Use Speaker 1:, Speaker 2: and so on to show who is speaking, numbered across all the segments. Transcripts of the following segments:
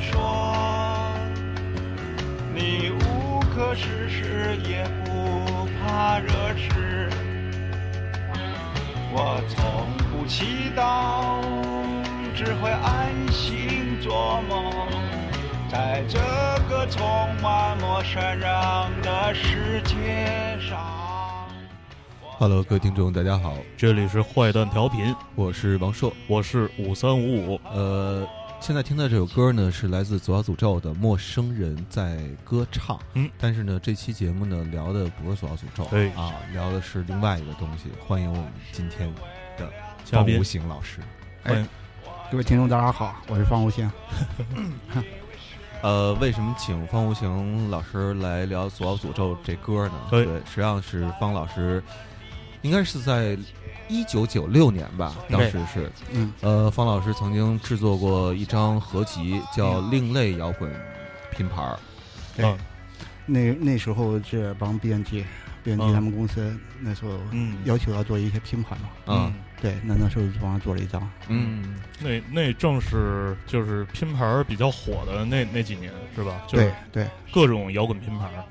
Speaker 1: 说，你无可事事也不怕热吃。我从不祈祷，只会安心做梦，在这个充满陌生人的世界上。
Speaker 2: Hello，各位听众，大家好，
Speaker 3: 这里是坏蛋调频，
Speaker 2: 我是王硕。
Speaker 3: 我是五三五五。
Speaker 2: 呃，现在听到这首歌呢，是来自左小诅咒的《陌生人在歌唱》。
Speaker 3: 嗯，
Speaker 2: 但是呢，这期节目呢，聊的不是左小诅咒，
Speaker 3: 对
Speaker 2: 啊，聊的是另外一个东西。欢迎我们今天的方无形老师。
Speaker 3: 欢迎
Speaker 4: 各位听众，大家好，我是方无形。
Speaker 2: 呃，为什么请方无形老师来聊《左小诅咒》这歌呢？
Speaker 3: 对
Speaker 2: 实际上是方老师，应该是在一九九六年吧，当时是，
Speaker 4: 嗯，
Speaker 2: 呃，方老师曾经制作过一张合集，叫《另类摇滚拼盘儿》。
Speaker 4: 对。
Speaker 3: 嗯。
Speaker 4: 那那时候是帮编辑，编辑
Speaker 3: 嗯。
Speaker 4: 他们公司那时候
Speaker 3: 嗯。
Speaker 4: 要求要做一些拼盘嘛。
Speaker 2: 嗯，
Speaker 4: 对，那那时候就帮他做了一张。
Speaker 2: 嗯，
Speaker 3: 那那正是就是拼盘儿比较火的那那几年是吧？就
Speaker 4: 对
Speaker 3: 是
Speaker 4: 对，
Speaker 3: 各种摇滚拼盘儿。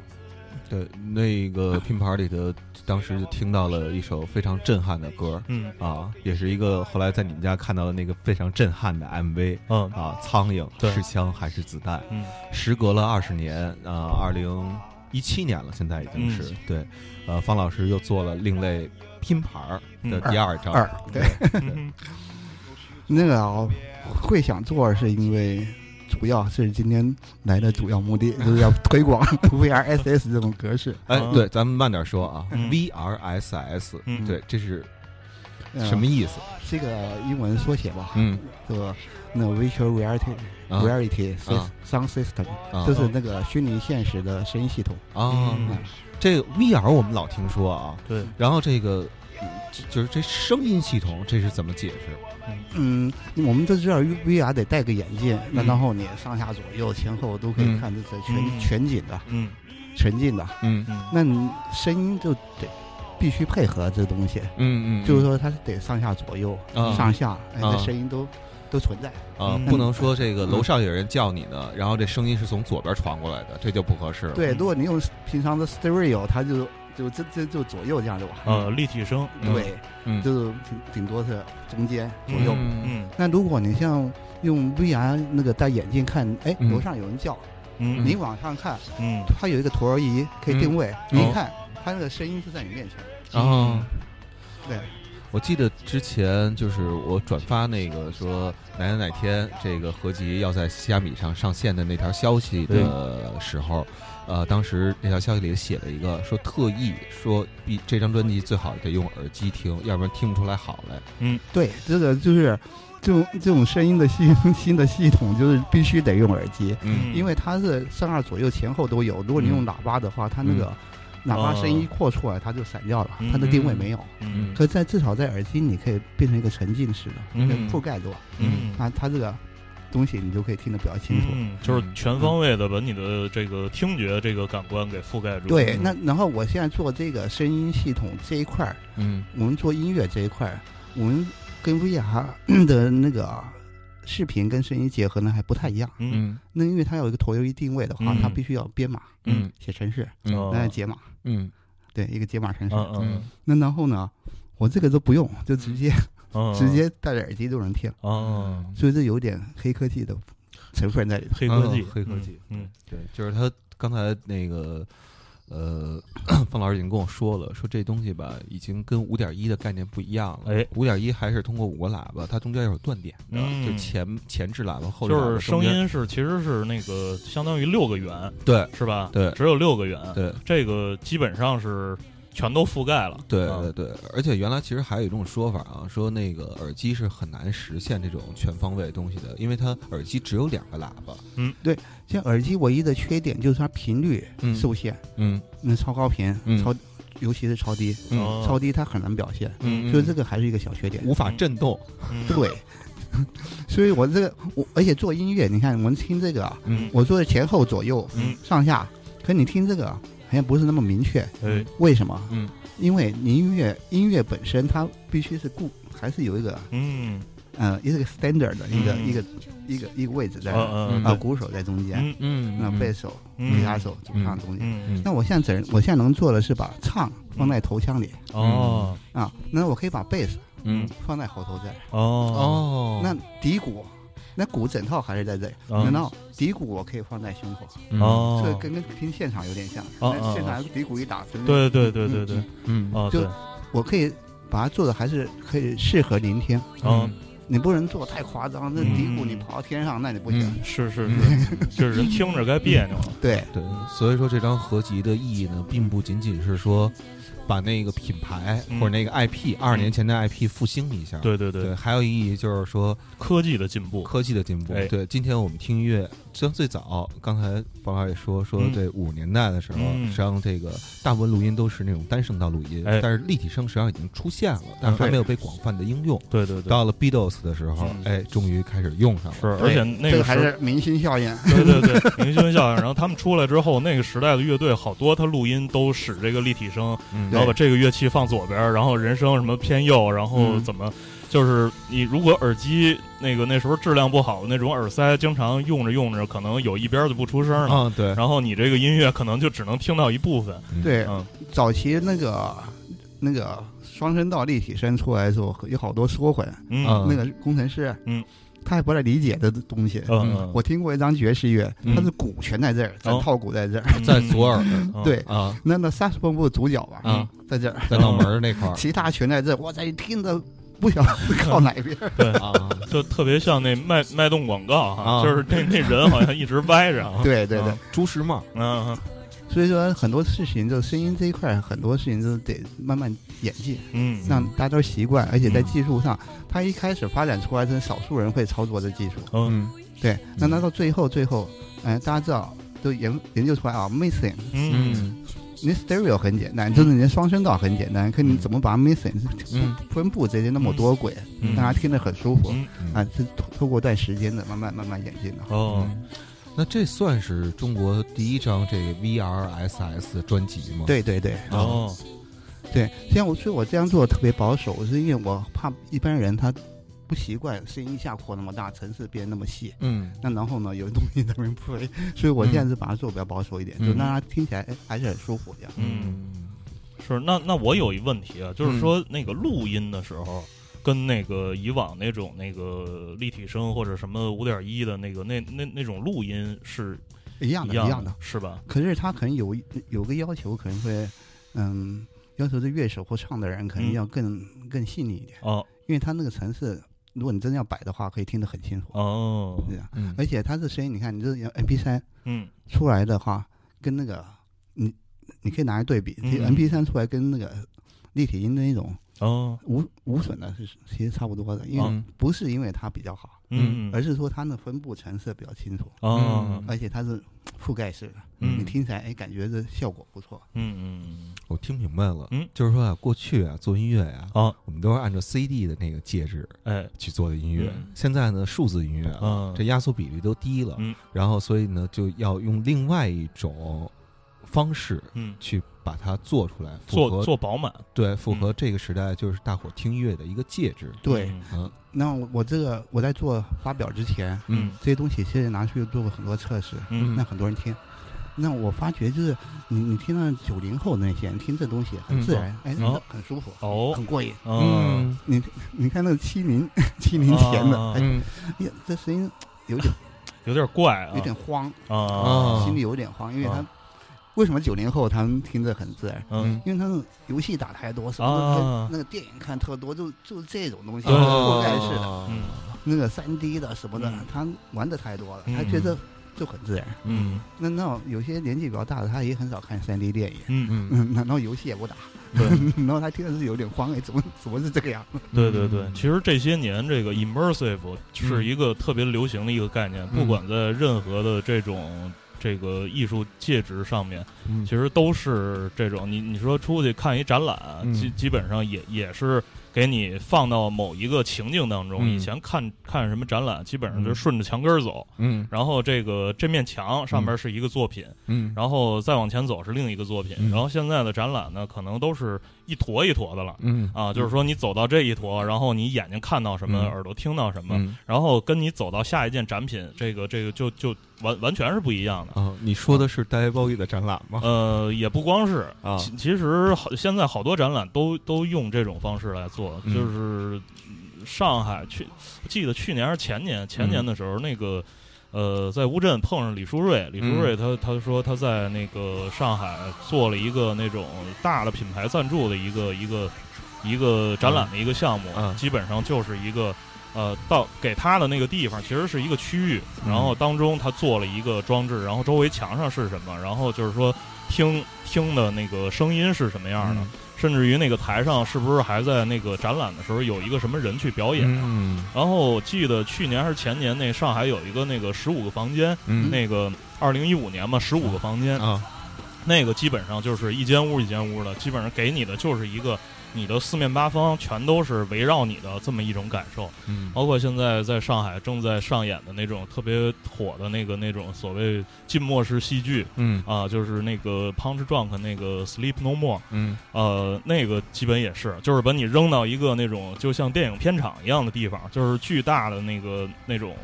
Speaker 2: 对，那个拼盘里头，当时就听到了一首非常震撼的歌
Speaker 3: 嗯。
Speaker 2: 啊，也是一个后来在你们家看到的那个非常震撼的 MV
Speaker 3: 嗯。
Speaker 2: 啊，苍蝇
Speaker 3: 对。
Speaker 2: 是枪还是子弹？
Speaker 3: 嗯。
Speaker 2: 时隔了二十年，啊，二零一七年了，现在已经是、
Speaker 3: 嗯。
Speaker 2: 对，呃，方老师又做了另类拼盘的
Speaker 3: 嗯。
Speaker 2: 第二张，
Speaker 4: 二对。
Speaker 3: 嗯。
Speaker 4: 那个啊会想做是因为主要是今天来的主要目的就是要推广 VRSS 这种格式。
Speaker 2: 哎，
Speaker 3: 啊
Speaker 2: 对，咱们慢点说啊、
Speaker 3: 嗯。
Speaker 2: V r s s
Speaker 3: 嗯。
Speaker 2: 对，这是
Speaker 4: 呃
Speaker 2: 什么意思？
Speaker 4: 这个英文缩写吧，
Speaker 2: 嗯。
Speaker 4: 这个那 Virtual Reality
Speaker 2: 啊。
Speaker 4: Reality
Speaker 2: 啊。
Speaker 4: Sound System
Speaker 2: 啊
Speaker 4: 就是那个虚拟现实的声音系统。
Speaker 2: 啊，
Speaker 3: 嗯。
Speaker 2: 这个 VR 我们老听说啊，
Speaker 3: 对，
Speaker 2: 然后这个嗯就就是这声音系统，这是怎么解释？
Speaker 4: 嗯，我们都知道 VR 得戴个眼镜，那
Speaker 2: 嗯。
Speaker 4: 然后你上下左右前后都可以
Speaker 2: 嗯。
Speaker 4: 看，这是全、
Speaker 3: 嗯。
Speaker 4: 全景的、
Speaker 3: 嗯。
Speaker 4: 全景的。
Speaker 2: 嗯。
Speaker 3: 嗯。
Speaker 4: 那你声音就得必须配合这东西，
Speaker 2: 嗯嗯，
Speaker 4: 就是说它得上下左右、
Speaker 2: 啊。
Speaker 4: 上下，哎，
Speaker 2: 啊。
Speaker 4: 这声音都、都存在。
Speaker 2: 啊，
Speaker 3: 嗯。
Speaker 2: 不能说这个楼上有人叫你呢，然后这声音是从左边传过来的，这就不合适了。
Speaker 4: 对，如果你用平常的 stereo，它就就这这就左右这样就完。
Speaker 3: 呃，立体声。
Speaker 2: 嗯
Speaker 4: 对，
Speaker 2: 嗯
Speaker 4: 就是顶顶多是中间左右。
Speaker 2: 嗯
Speaker 3: 嗯
Speaker 4: 那如果你像用 VR 那个戴眼镜看，哎，
Speaker 2: 嗯
Speaker 4: 楼上有人叫，
Speaker 3: 嗯
Speaker 4: 你往上看，
Speaker 3: 嗯
Speaker 4: 它有一个陀螺仪可以定位，
Speaker 2: 嗯
Speaker 4: 你一看，它那个声音就在你面前。
Speaker 2: 啊。
Speaker 4: 对，
Speaker 2: 我记得之前就是我转发那个说哪哪哪天这个合集要在虾米上上线的那条消息的时候，呃，当时那条消息里写了一个说特意说必这张专辑最好得用耳机听，要不然听不出来好来。
Speaker 4: 对，这个就是这种这种声音的新 新的系统，就是必须得用耳机，
Speaker 2: 嗯
Speaker 4: 因为它是上下左右前后都有。如果你用喇叭的话，它那个喇叭声音一扩出来，它就散掉了，
Speaker 3: 嗯
Speaker 4: 它的定位没有。
Speaker 3: 嗯
Speaker 4: 可在至少在耳机，你可以变成一个沉浸式的，
Speaker 3: 嗯
Speaker 4: 可以覆盖住，
Speaker 3: 嗯
Speaker 4: 啊它这个东西你就可以听得比较清楚。
Speaker 3: 嗯，就是全方位的把你的这个听觉这个感官给覆盖住。
Speaker 4: 对，那然后我现在做这个声音系统这一块儿，
Speaker 2: 嗯。
Speaker 4: 我们做音乐这一块儿，我们跟 VR 的那个视频跟声音结合呢还不太一样。
Speaker 3: 嗯。
Speaker 2: 嗯。
Speaker 4: 那因为它有一个陀螺仪定位的话，
Speaker 3: 嗯。
Speaker 4: 它必须要编码，
Speaker 2: 嗯
Speaker 4: 写程式，
Speaker 2: 嗯
Speaker 3: 哦。
Speaker 4: 那解码，
Speaker 2: 嗯。
Speaker 4: 对，一个解码程式。
Speaker 3: 嗯嗯
Speaker 4: 那然后呢，我这个都不用，就直接、
Speaker 3: 嗯，
Speaker 4: 直接戴着耳机都能听，
Speaker 3: 哦，
Speaker 4: 所以这有点黑科技的成分在里头。
Speaker 3: 黑科技
Speaker 2: 嗯，黑科技。
Speaker 3: 嗯，
Speaker 2: 对，就是他刚才那个呃，方老师已经跟我说了，说这东西吧，已经跟五点一的概念不一样了。
Speaker 3: 哎，
Speaker 2: 五点一还是通过五个喇叭，它中间有断点的，
Speaker 3: 嗯。
Speaker 2: 就前前置喇叭、后置喇叭
Speaker 3: 就是声音是其实是那个相当于六个圆，
Speaker 2: 对。
Speaker 3: 是吧？
Speaker 2: 对。
Speaker 3: 只有六个圆，
Speaker 2: 对。
Speaker 3: 这个基本上是全都覆盖了。
Speaker 2: 对
Speaker 3: 啊。
Speaker 2: 对对，而且原来其实还有一种说法啊，说那个耳机是很难实现这种全方位东西的，因为它耳机只有两个喇叭。
Speaker 4: 嗯，对像耳机唯一的缺点就是它频率
Speaker 2: 嗯。
Speaker 4: 受限，
Speaker 2: 嗯。
Speaker 4: 那超高频、
Speaker 2: 嗯。
Speaker 4: 超，尤其是超低，超低它很难表现，
Speaker 2: 嗯，
Speaker 4: 所以这个还是一个小缺点。
Speaker 2: 无法震动。
Speaker 3: 嗯。
Speaker 4: 对，所以我这个我而且做音乐，你看我们听这个啊，
Speaker 2: 嗯。
Speaker 4: 我做的前后左右、
Speaker 3: 嗯。
Speaker 4: 上下，可你听这个好像不是那么明确，
Speaker 3: 哎。
Speaker 4: 为什么？
Speaker 2: 嗯。
Speaker 4: 因为你音乐音乐本身它必须是固，还是有一个
Speaker 3: 嗯。
Speaker 4: 呃，一个 standard 的一个
Speaker 3: 嗯。
Speaker 4: 一个一个一个位置在啊，鼓手在中间，
Speaker 3: 嗯
Speaker 2: 嗯，
Speaker 4: 那
Speaker 2: 嗯
Speaker 4: 贝手、
Speaker 3: 嗯。
Speaker 4: 吉他手、主唱中间。
Speaker 3: 嗯
Speaker 4: 那我现在只我现在能做的是把唱放在头腔里。
Speaker 3: 哦。
Speaker 4: 啊，那我可以把贝斯
Speaker 2: 嗯。
Speaker 4: 放在喉头这儿，
Speaker 3: 哦。
Speaker 2: 哦，
Speaker 4: 那底鼓。那鼓整套还是在这里，
Speaker 3: 哦
Speaker 4: 然后底鼓我可以放在胸口，
Speaker 2: 嗯
Speaker 3: 哦，
Speaker 4: 这跟跟听现场有点像。
Speaker 3: 哦哦
Speaker 4: 那现场底鼓一打，就是
Speaker 3: 对对对对对
Speaker 4: 嗯，
Speaker 2: 嗯
Speaker 3: 哦对，
Speaker 4: 就我可以把它做的还是可以适合聆听。
Speaker 3: 嗯
Speaker 4: 你不能做太夸张，那
Speaker 3: 嗯
Speaker 4: 底鼓你跑到天上，那你不行。
Speaker 2: 嗯
Speaker 3: 是是是，就是 人听着该别扭了。
Speaker 4: 对，
Speaker 2: 对，所以说这张合集的意义呢，并不仅仅是说把那个品牌
Speaker 3: 嗯。
Speaker 2: 或者那个 IP 二十年前的 IP 复兴一下，
Speaker 3: 对对
Speaker 2: 对，，还有意义就是说
Speaker 3: 科技的进步，
Speaker 2: 科技的进步
Speaker 3: 哎。
Speaker 2: 对，今天我们听音乐，实际上最早，刚才方老师也说说
Speaker 3: 嗯。
Speaker 2: 这五十年代的时候，
Speaker 3: 嗯。
Speaker 2: 实际上这个大部分录音都是那种单声道录音，
Speaker 3: 哎。
Speaker 2: 但是立体声实际上已经出现了，但是还没有被广泛的应用。
Speaker 3: 对对对，
Speaker 2: 到了 Beatles 的时候，
Speaker 3: 嗯。
Speaker 2: 哎，终于开始用上了。
Speaker 3: 是，而且那
Speaker 4: 这个还是明星效应。
Speaker 3: 对对对，明星效应。然后他们出来之后，那个时代的乐队好多，他录音都使这个立体声，
Speaker 2: 嗯。
Speaker 3: 然后把这个乐器放左边，然后人声什么偏右，然后
Speaker 4: 嗯。
Speaker 3: 怎么，就是你如果耳机那个那时候质量不好的那种耳塞，经常用着用着，可能有一边就不出声了。
Speaker 2: 嗯，对，
Speaker 3: 然后你这个音乐可能就只能听到一部分，
Speaker 4: 对，
Speaker 3: 嗯。
Speaker 4: 早期那个那个双声道立体声出来的时候，有好多缩混，
Speaker 3: 嗯。
Speaker 2: 嗯
Speaker 4: 那个工程师，
Speaker 3: 嗯，
Speaker 4: 他还不太理解的东西。
Speaker 3: 嗯。嗯，
Speaker 4: 我听过一张爵士乐，
Speaker 2: 嗯。
Speaker 4: 它是鼓全在这儿，咱套鼓在这儿。
Speaker 2: 在左耳。
Speaker 3: 嗯。
Speaker 4: 对，
Speaker 2: 啊，
Speaker 4: 那那萨克斯风不主角吧？
Speaker 2: 啊，
Speaker 4: 在这儿，
Speaker 2: 在脑门儿那块儿。
Speaker 4: 其他全在这儿。哇塞，听着不晓得靠哪边。
Speaker 3: 对，
Speaker 2: 啊，
Speaker 3: 就特别像那脉脉动广告哈，
Speaker 2: 啊。
Speaker 3: 就是那那人好像一直歪着。啊，
Speaker 4: 对对对。
Speaker 3: 啊，
Speaker 2: 朱时茂，
Speaker 3: 嗯
Speaker 4: 所以说很多事情，就声音这一块，很多事情都得慢慢演进，
Speaker 3: 嗯，
Speaker 4: 让大家都习惯。而且在
Speaker 3: 嗯
Speaker 4: 技术上，它一开始发展出来是少数人会操作的技术。
Speaker 3: 嗯
Speaker 2: 嗯。
Speaker 4: 对，那那到最后最后，嗯、大家知道都研研究出来啊，missing，
Speaker 3: 嗯。
Speaker 2: 嗯
Speaker 4: 你 stereo 很简单，就是你的双声道很简单，可你怎么把它 missing
Speaker 2: 嗯。
Speaker 4: 分布这些那么多轨，
Speaker 3: 嗯。
Speaker 4: 让它听着很舒服
Speaker 3: 嗯。
Speaker 4: 啊，是透透过段时间的慢慢慢慢演进的。
Speaker 3: 哦，
Speaker 2: 嗯那这算是中国第一张这个 VRSS 专辑吗？，
Speaker 4: 对对对
Speaker 3: 哦，
Speaker 4: 对，像我所以我这样做特别保守，是因为我怕一般人他不习惯声音下扩那么大，层次变那么细。
Speaker 2: 嗯
Speaker 4: 那然后呢，有东西在那边飞，所以我现在是把它做比较保守一点，
Speaker 2: 嗯
Speaker 4: 就让它听起来哎还是很舒服这样。
Speaker 3: 嗯，是那那我有一问题啊，就是说那个录音的时候。跟那个以往那种那个立体声或者什么五点一的那个那那那种录音是
Speaker 4: 一样的，
Speaker 3: 一样
Speaker 4: 的。
Speaker 3: 是吧？
Speaker 4: 可是他可能有一有个要求，可能会嗯要求这乐手或唱的人可能
Speaker 3: 嗯。
Speaker 4: 要更、更细腻一点，
Speaker 3: 哦。
Speaker 4: 因为他那个层次，如果你真的要摆的话，可以听得很清楚。
Speaker 3: 哦，
Speaker 4: 这样，
Speaker 2: 嗯。
Speaker 4: 而且它这声音，你看，你这 M P 三
Speaker 3: 嗯。
Speaker 4: 出来的话，跟那个你你可以拿来对比，其实
Speaker 3: 嗯。
Speaker 4: M P 三出来跟那个立体音的那种
Speaker 3: 哦。
Speaker 4: 无无损的是其实差不多的，因为
Speaker 2: 嗯
Speaker 4: 不是因为它比较好，
Speaker 3: 嗯。
Speaker 4: 而是说它的分布层次比较清楚，
Speaker 3: 哦。
Speaker 4: 而且它是覆盖式的，
Speaker 3: 嗯。
Speaker 4: 你听起来哎感觉这效果不错。
Speaker 3: 嗯嗯
Speaker 2: 我听明白了，
Speaker 3: 嗯。
Speaker 2: 就是说啊，过去啊做音乐呀、
Speaker 3: 啊
Speaker 2: 我们都是按照 CD 的那个介质
Speaker 3: 哎。
Speaker 2: 去做的音乐，
Speaker 3: 嗯。
Speaker 2: 现在呢数字音乐了，
Speaker 3: 嗯。
Speaker 2: 这压缩比例都低了，
Speaker 3: 嗯。
Speaker 2: 然后所以呢就要用另外一种方式
Speaker 3: 嗯。
Speaker 2: 去把它做出来，符
Speaker 3: 做
Speaker 2: 合
Speaker 3: 做饱满。
Speaker 2: 对符合这个时代就是大伙听音乐的一个介质。
Speaker 4: 对，
Speaker 3: 嗯。
Speaker 2: 嗯。
Speaker 4: 那我我这个我在做发表之前，
Speaker 3: 嗯。
Speaker 4: 这些东西其实拿去做过很多测试，
Speaker 3: 嗯。
Speaker 4: 那很多人听。那我发觉就是你你听到九零后那些你听这东西很自然，哎，
Speaker 3: 哦。
Speaker 4: 很舒服，
Speaker 3: 哦。
Speaker 4: 很过瘾。
Speaker 3: 嗯。
Speaker 4: 你你看那个七零 七零前的，
Speaker 3: 啊。
Speaker 4: 哎
Speaker 2: 嗯。
Speaker 4: 呀，这声音有点
Speaker 3: 有点怪啊。
Speaker 4: 有点慌，
Speaker 3: 啊。
Speaker 2: 啊。
Speaker 4: 心里有点慌，因为他
Speaker 3: 啊
Speaker 4: 为什么九零后他们听着很自然？
Speaker 3: 嗯。
Speaker 4: 因为他们游戏打太多，什么
Speaker 3: 啊。
Speaker 4: 那个电影看特多，就就这种东西，
Speaker 3: 对
Speaker 4: 覆盖式的，
Speaker 3: 嗯。
Speaker 4: 那个三 D 的什么的
Speaker 3: 嗯，
Speaker 4: 他玩的太多了，
Speaker 3: 嗯。
Speaker 4: 他觉得就很自然。
Speaker 3: 嗯。
Speaker 4: 那那有些年纪比较大的，他也很少看三 D 电影，
Speaker 3: 嗯。
Speaker 2: 嗯。
Speaker 4: 嗯，然后游戏也不打，
Speaker 3: 对。
Speaker 4: 然后他听的是有点慌，哎，怎么怎么是这个样？
Speaker 3: 对对对，其实这些年这个 immersive 是一个特别流行的一个概念，
Speaker 2: 嗯。
Speaker 3: 不管在任何的这种这个艺术介质上面，
Speaker 2: 嗯。
Speaker 3: 其实都是这种。你你说出去看一展览，
Speaker 2: 嗯。
Speaker 3: 基基本上也也是给你放到某一个情境当中。
Speaker 2: 嗯。
Speaker 3: 以前看看什么展览，基本上就顺着墙根儿走，
Speaker 2: 嗯。
Speaker 3: 然后这个这面墙上面是一个作品，
Speaker 2: 嗯。
Speaker 3: 然后再往前走是另一个作品，
Speaker 2: 嗯。
Speaker 3: 然后现在的展览呢，可能都是一坨一坨的了。
Speaker 2: 嗯
Speaker 3: 啊，就是说你走到这一坨，然后你眼睛看到什么，
Speaker 2: 嗯
Speaker 3: 耳朵听到什么，
Speaker 2: 嗯
Speaker 3: 然后跟你走到下一件展品，这个这个就就完完全是不一样的。
Speaker 2: 啊，你说的是 Bowie 的展览吗？
Speaker 3: 呃，也不光是
Speaker 2: 啊
Speaker 3: 其其实好，现在好多展览都都用这种方式来做，
Speaker 2: 嗯
Speaker 3: 就是上海去，记得去年还是前年，前
Speaker 2: 嗯
Speaker 3: 年的时候，那个呃，在乌镇碰上李书瑞，李书
Speaker 2: 嗯。
Speaker 3: 瑞他他说他在那个上海做了一个那种大的品牌赞助的一个一个一个展览的一个项目，
Speaker 2: 嗯。
Speaker 3: 基本上就是一个。呃，到给他的那个地方其实是一个区域，
Speaker 2: 嗯。
Speaker 3: 然后当中他做了一个装置，然后周围墙上是什么，然后就是说听听的那个声音是什么样的，
Speaker 2: 嗯
Speaker 3: 甚至于那个台上是不是还在那个展览的时候有一个什么人去表演？
Speaker 2: 嗯。
Speaker 3: 然后我记得去年还是前年，那上海有一个那个十五个房间，
Speaker 2: 嗯。
Speaker 3: 那个二零一五年嘛，十五个房间，
Speaker 2: 啊
Speaker 3: 那个基本上就是一间屋一间屋的，基本上给你的就是一个你的四面八方全都是围绕你的这么一种感受。
Speaker 2: 嗯。
Speaker 3: 包括现在在上海正在上演的那种特别火的那个那种所谓浸没式戏剧
Speaker 2: 嗯。
Speaker 3: 啊，就是那个 Punch Drunk 那个 Sleep No More，
Speaker 2: 嗯。
Speaker 3: 呃，那个基本也是，就是把你扔到一个那种就像电影片场一样的地方，就是巨大的那个那种，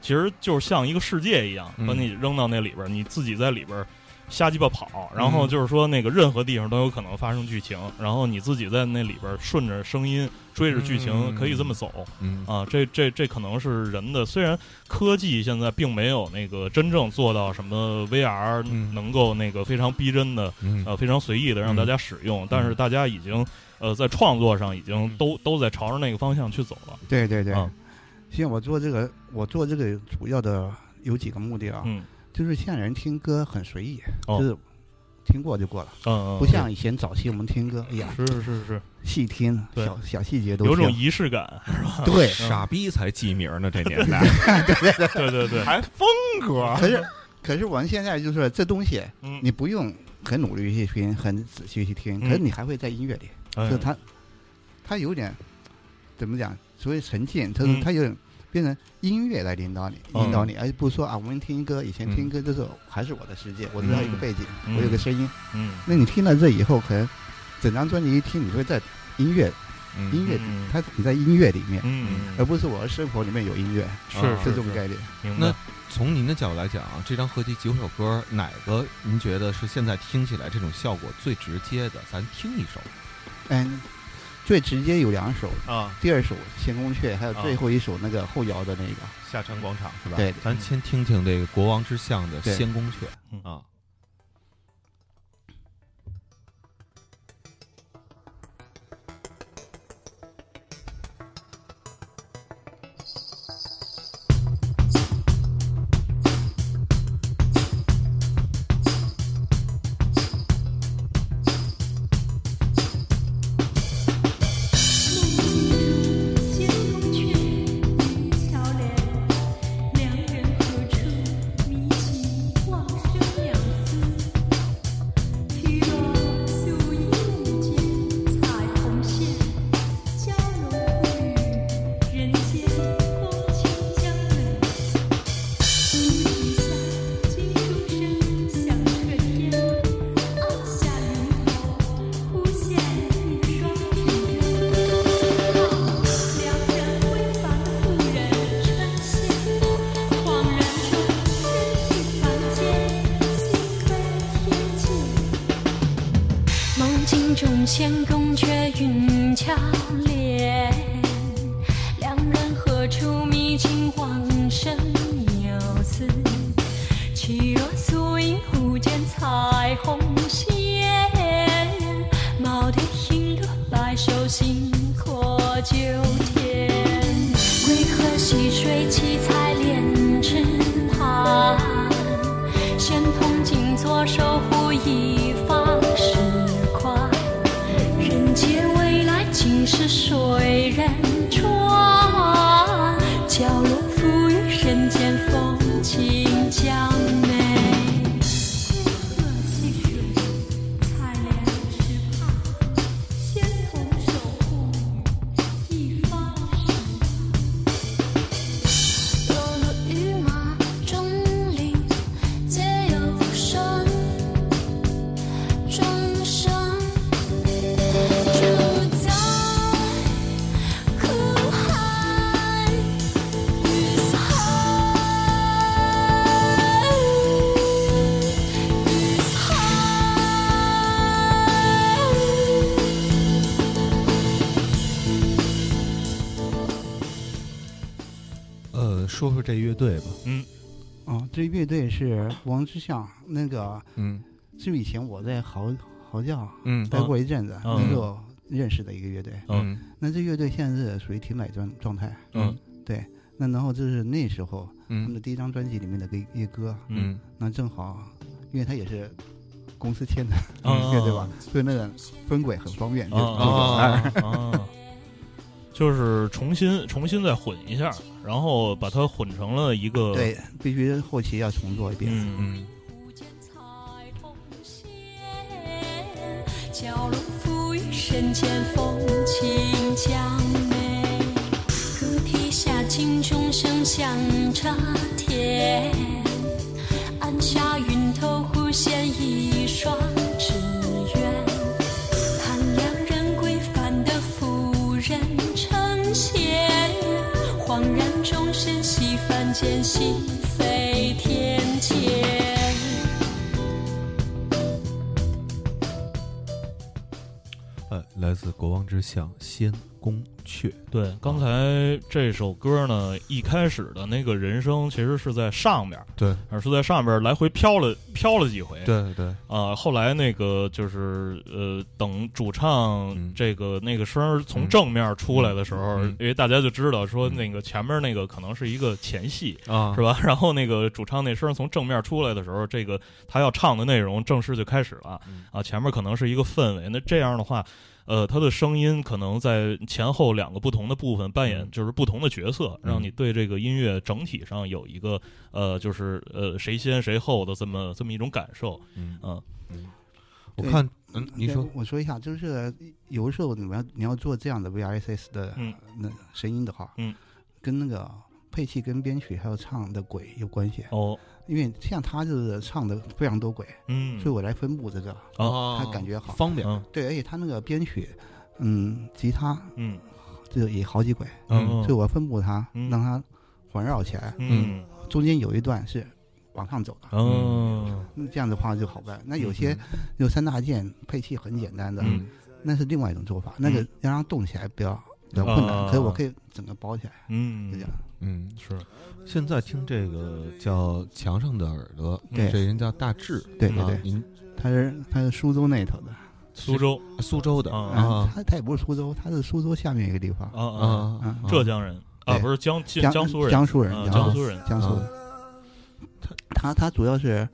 Speaker 3: 其实就是像一个世界一样，
Speaker 2: 嗯。
Speaker 3: 把你扔到那里边儿，你自己在里边儿瞎鸡巴跑，然后就是说那个任何地方都有可能发生剧情，然后你自己在那里边顺着声音追着剧情
Speaker 2: 嗯
Speaker 3: 可以这么走。
Speaker 2: 嗯
Speaker 3: 啊，这这这可能是人的，虽然科技现在并没有那个真正做到什么 VR
Speaker 2: 嗯
Speaker 3: 能够那个非常逼真的
Speaker 2: 嗯
Speaker 3: 呃非常随意的让
Speaker 2: 嗯
Speaker 3: 大家使用，但是大家已经呃在创作上已经
Speaker 2: 嗯
Speaker 3: 都都在朝着那个方向去走了。
Speaker 4: 对对对
Speaker 3: 啊，
Speaker 4: 现在我做这个，我做这个主要的有几个目的啊，
Speaker 3: 嗯
Speaker 4: 就是现在人听歌很随意，
Speaker 3: 哦。
Speaker 4: 就是听过就过了，
Speaker 3: 嗯嗯，
Speaker 4: 不像以前早期我们听歌，哎呀，
Speaker 3: 是是是。是，
Speaker 4: 细听，小小细节都
Speaker 3: 有种仪式感，是吧？
Speaker 4: 对，
Speaker 2: 傻逼才记名呢，这年代。
Speaker 3: 对对对，
Speaker 2: 还风格
Speaker 4: 可是可是我们现在就是这东西，
Speaker 3: 嗯，
Speaker 4: 你不用很努力去听，很仔细去听，
Speaker 3: 嗯。
Speaker 4: 可是你还会在音乐里，
Speaker 3: 哎。
Speaker 4: 就是它它有点怎么讲？所谓沉浸，它
Speaker 3: 嗯。
Speaker 4: 是它有点变成音乐来引导你，
Speaker 3: 嗯
Speaker 4: 引导你，而不是说啊，我们听歌，以前听歌就是还是我的世界，我知道一个背景，
Speaker 3: 嗯
Speaker 4: 我有个声音。
Speaker 3: 嗯
Speaker 4: 那你听了这以后，可能整张专辑一听，你会在音乐音乐
Speaker 3: 嗯，
Speaker 4: 它你在音乐里面，
Speaker 3: 嗯
Speaker 4: 而不是我的生活里面有音乐，
Speaker 3: 是
Speaker 4: 是这种概念。
Speaker 3: 那。
Speaker 2: 从您的角度来讲啊，这张合集九首歌，哪个您觉得是现在听起来这种效果最直接的？咱听一首
Speaker 4: 嗯，最直接有两首，
Speaker 2: 啊，
Speaker 4: 第二首《仙宫阙》，还有
Speaker 2: 啊
Speaker 4: 最后一首那个后摇的那个。
Speaker 2: 下沉广场是吧？
Speaker 4: 对
Speaker 2: 咱先听听这个国王之相的
Speaker 4: 对
Speaker 2: 仙宫阙
Speaker 3: 嗯
Speaker 2: 啊。
Speaker 5: 仙宫阙云桥连，两人何处觅尽往生游丝？岂若素影忽见彩虹线，耄耋 hin 落白首行过九天。为何溪水七彩莲池畔？仙童静坐守护一是
Speaker 4: 王之相，那个
Speaker 2: 嗯。
Speaker 4: 就以前我在嚎嚎叫
Speaker 2: 嗯
Speaker 4: 待过一阵子，
Speaker 3: 嗯。
Speaker 4: 那时候认识的一个乐队。
Speaker 3: 嗯。
Speaker 4: 那这乐队现在是属于停摆状状态。
Speaker 3: 嗯。
Speaker 4: 对，那然后这是那时候他们
Speaker 2: 嗯
Speaker 4: 的第一张专辑里面的一个一个歌，
Speaker 3: 嗯。
Speaker 4: 那正好，因为他也是公司签的
Speaker 3: 啊
Speaker 4: 乐队吧，所以那个分轨很方便，就
Speaker 3: 啊
Speaker 4: 做个
Speaker 3: 啊啊，就是重新重新再混一下，然后把它混成了一个
Speaker 4: 对，必须后期要重做一遍。
Speaker 3: 嗯
Speaker 2: 嗯
Speaker 5: 喜凡间，心飞天堑。
Speaker 2: 呃，来自国王之相仙宫阙。
Speaker 3: 对，刚才这首歌呢，一开始的那个人声其实是在上边，
Speaker 2: 对
Speaker 3: 而是在上边来回飘了飘了几回。
Speaker 2: 对对，
Speaker 3: 啊、后来那个就是呃，等主唱
Speaker 2: 嗯
Speaker 3: 这个那个声从正面出来的时候，因为大家就知道说
Speaker 2: 嗯
Speaker 3: 那个前面那个可能是一个前戏。
Speaker 2: 啊
Speaker 3: 是吧？然后那个主唱那声从正面出来的时候，这个他要唱的内容正式就开始了
Speaker 2: 嗯
Speaker 3: 啊。前面可能是一个氛围，那这样的话，呃，他的声音可能在前后两个不同的部分扮演
Speaker 2: 嗯。
Speaker 3: 就是不同的角色，
Speaker 2: 嗯
Speaker 3: 让你对这个音乐整体上有一个呃，就是呃谁先谁后的这么这么一种感受。
Speaker 2: 嗯我看嗯，你说。
Speaker 4: 我说一下，就是有的时候你们要你要做这样的 VRSS 的
Speaker 3: 嗯
Speaker 4: 那声音的话，
Speaker 3: 嗯，
Speaker 4: 跟那个配器、跟编曲还有唱的轨有关系。
Speaker 3: 哦，
Speaker 4: 因为像他就是唱的非常多轨，
Speaker 3: 嗯，
Speaker 4: 所以我来分布这个，
Speaker 3: 哦。
Speaker 4: 他感觉好。
Speaker 2: 方便。
Speaker 3: 嗯。
Speaker 4: 对，而且他那个编曲，嗯，吉他
Speaker 3: 嗯。
Speaker 4: 就也好几轨，
Speaker 3: 嗯，
Speaker 4: 所以我分布它，
Speaker 3: 嗯。
Speaker 4: 让它环绕起来，
Speaker 3: 嗯。
Speaker 4: 中间有一段是往上走的。
Speaker 3: 嗯
Speaker 4: 那这样的话就好办。那有些有三大件配器很简单的，
Speaker 3: 嗯。
Speaker 4: 那是另外一种做法。那个
Speaker 3: 嗯
Speaker 4: 要让它动起来比较比较困难，
Speaker 3: 啊
Speaker 4: 可是我可以整个包起来，
Speaker 3: 嗯。
Speaker 4: 就这样。
Speaker 2: 嗯，
Speaker 3: 是。
Speaker 2: 现在听这个叫《墙上的耳朵》，
Speaker 4: 对。
Speaker 2: 这人叫大志，啊
Speaker 4: 对对对，
Speaker 2: 您
Speaker 4: 他是他是苏州那头的，
Speaker 3: 苏州
Speaker 2: 苏州的
Speaker 4: 他他也不是苏州，他是苏州下面一个地方，
Speaker 3: 啊啊，浙江人。啊，不是江江
Speaker 4: 江
Speaker 3: 江苏人，
Speaker 4: 江苏人
Speaker 3: 啊，
Speaker 4: 江苏
Speaker 3: 人，
Speaker 4: 江苏
Speaker 2: 啊。
Speaker 4: 的。他他主要是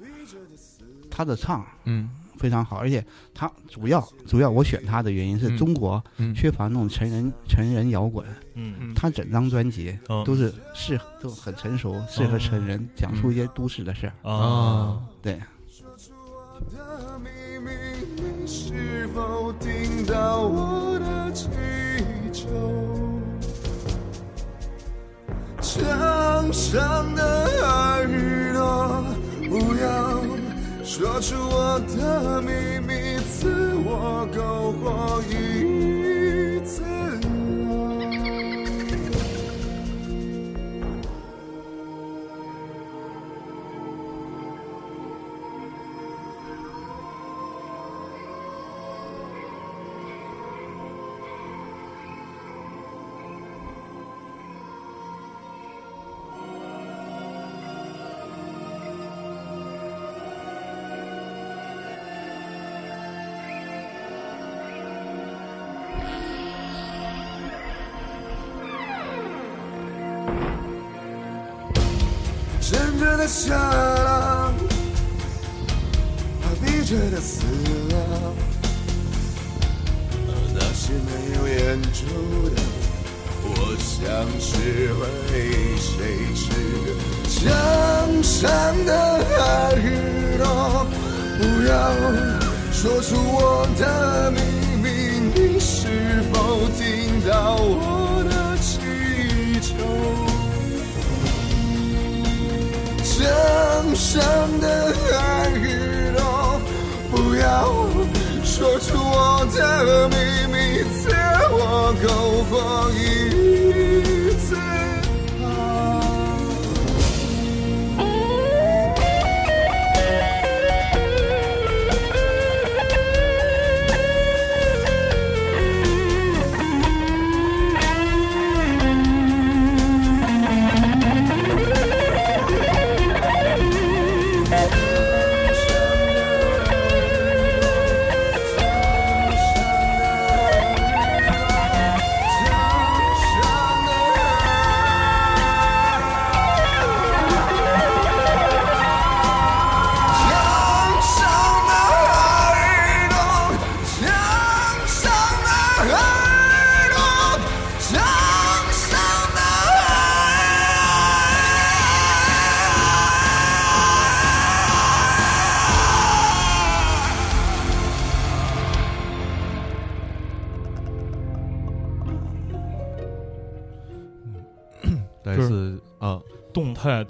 Speaker 4: 他的唱。
Speaker 2: 嗯
Speaker 4: 非常好，而且他主要主要我选他的原因是
Speaker 2: 嗯。
Speaker 4: 中国
Speaker 2: 嗯。
Speaker 4: 缺乏那种成人成人摇滚，
Speaker 3: 嗯。
Speaker 4: 他整张专辑
Speaker 3: 嗯
Speaker 4: 都是适都很成熟，适合成人，讲述一些都市的事儿。
Speaker 3: 啊，
Speaker 4: 对，
Speaker 6: 的秘密，是否听到我的祈求？墙上的耳朵，不要说出我的秘密，自我苟活一
Speaker 2: 次。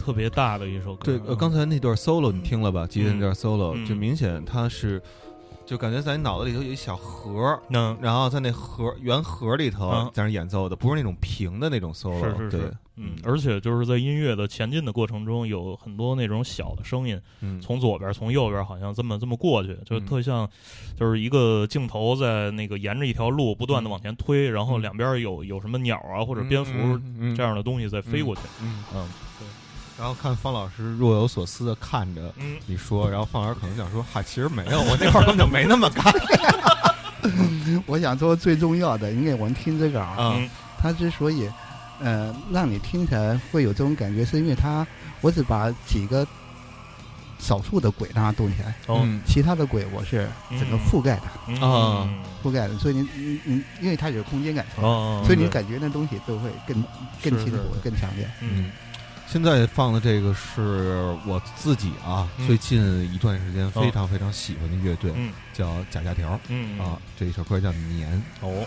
Speaker 3: 特别大的一首歌。
Speaker 2: 对，呃，刚才那段 solo 你听了吧？吉他那段 solo
Speaker 3: 嗯。
Speaker 2: 就明显它是，就感觉在你脑子里头有一小盒儿，
Speaker 3: 嗯，
Speaker 2: 然后在那盒圆盒里头
Speaker 3: 嗯。
Speaker 2: 在那演奏的，不是那种平的那种 solo，对
Speaker 3: 是是。是，嗯，而且就是在音乐的前进的过程中，有很多那种小的声音，
Speaker 2: 嗯，
Speaker 3: 从左边从右边好像这么这么过去，就
Speaker 2: 嗯。
Speaker 3: 特像，就是一个镜头在那个沿着一条路不断的往前推，然后两边有有什么鸟啊或者蝙蝠
Speaker 2: 嗯
Speaker 3: 这样的东西在飞过去，
Speaker 2: 嗯，
Speaker 3: 嗯
Speaker 2: 然后看方老师若有所思的看着
Speaker 3: 嗯。
Speaker 2: 你说，然后方老师可能想说，哈，其实没有，我那会儿根本就没那么干。
Speaker 4: 我想说最重要的，因为我们听这个啊，
Speaker 2: 啊，
Speaker 3: 嗯。
Speaker 4: 它之所以呃让你听起来会有这种感觉，是因为它我只把几个少数的轨让它动起来，
Speaker 3: 哦。
Speaker 2: 嗯。
Speaker 4: 其他的轨我是整个覆盖的，
Speaker 3: 嗯。
Speaker 2: 啊。
Speaker 4: 覆盖的，所以你你你因为它有空间感，
Speaker 3: 哦，
Speaker 4: 所以你感觉那东西都会更更清楚更强烈。
Speaker 3: 嗯
Speaker 2: 现在放的这个是我自己啊，
Speaker 3: 嗯
Speaker 2: 最近一段时间非常非常喜欢的乐队，
Speaker 3: 嗯
Speaker 2: 叫贾家条
Speaker 3: 嗯
Speaker 2: 啊，这一首歌叫《年》。
Speaker 3: 哦。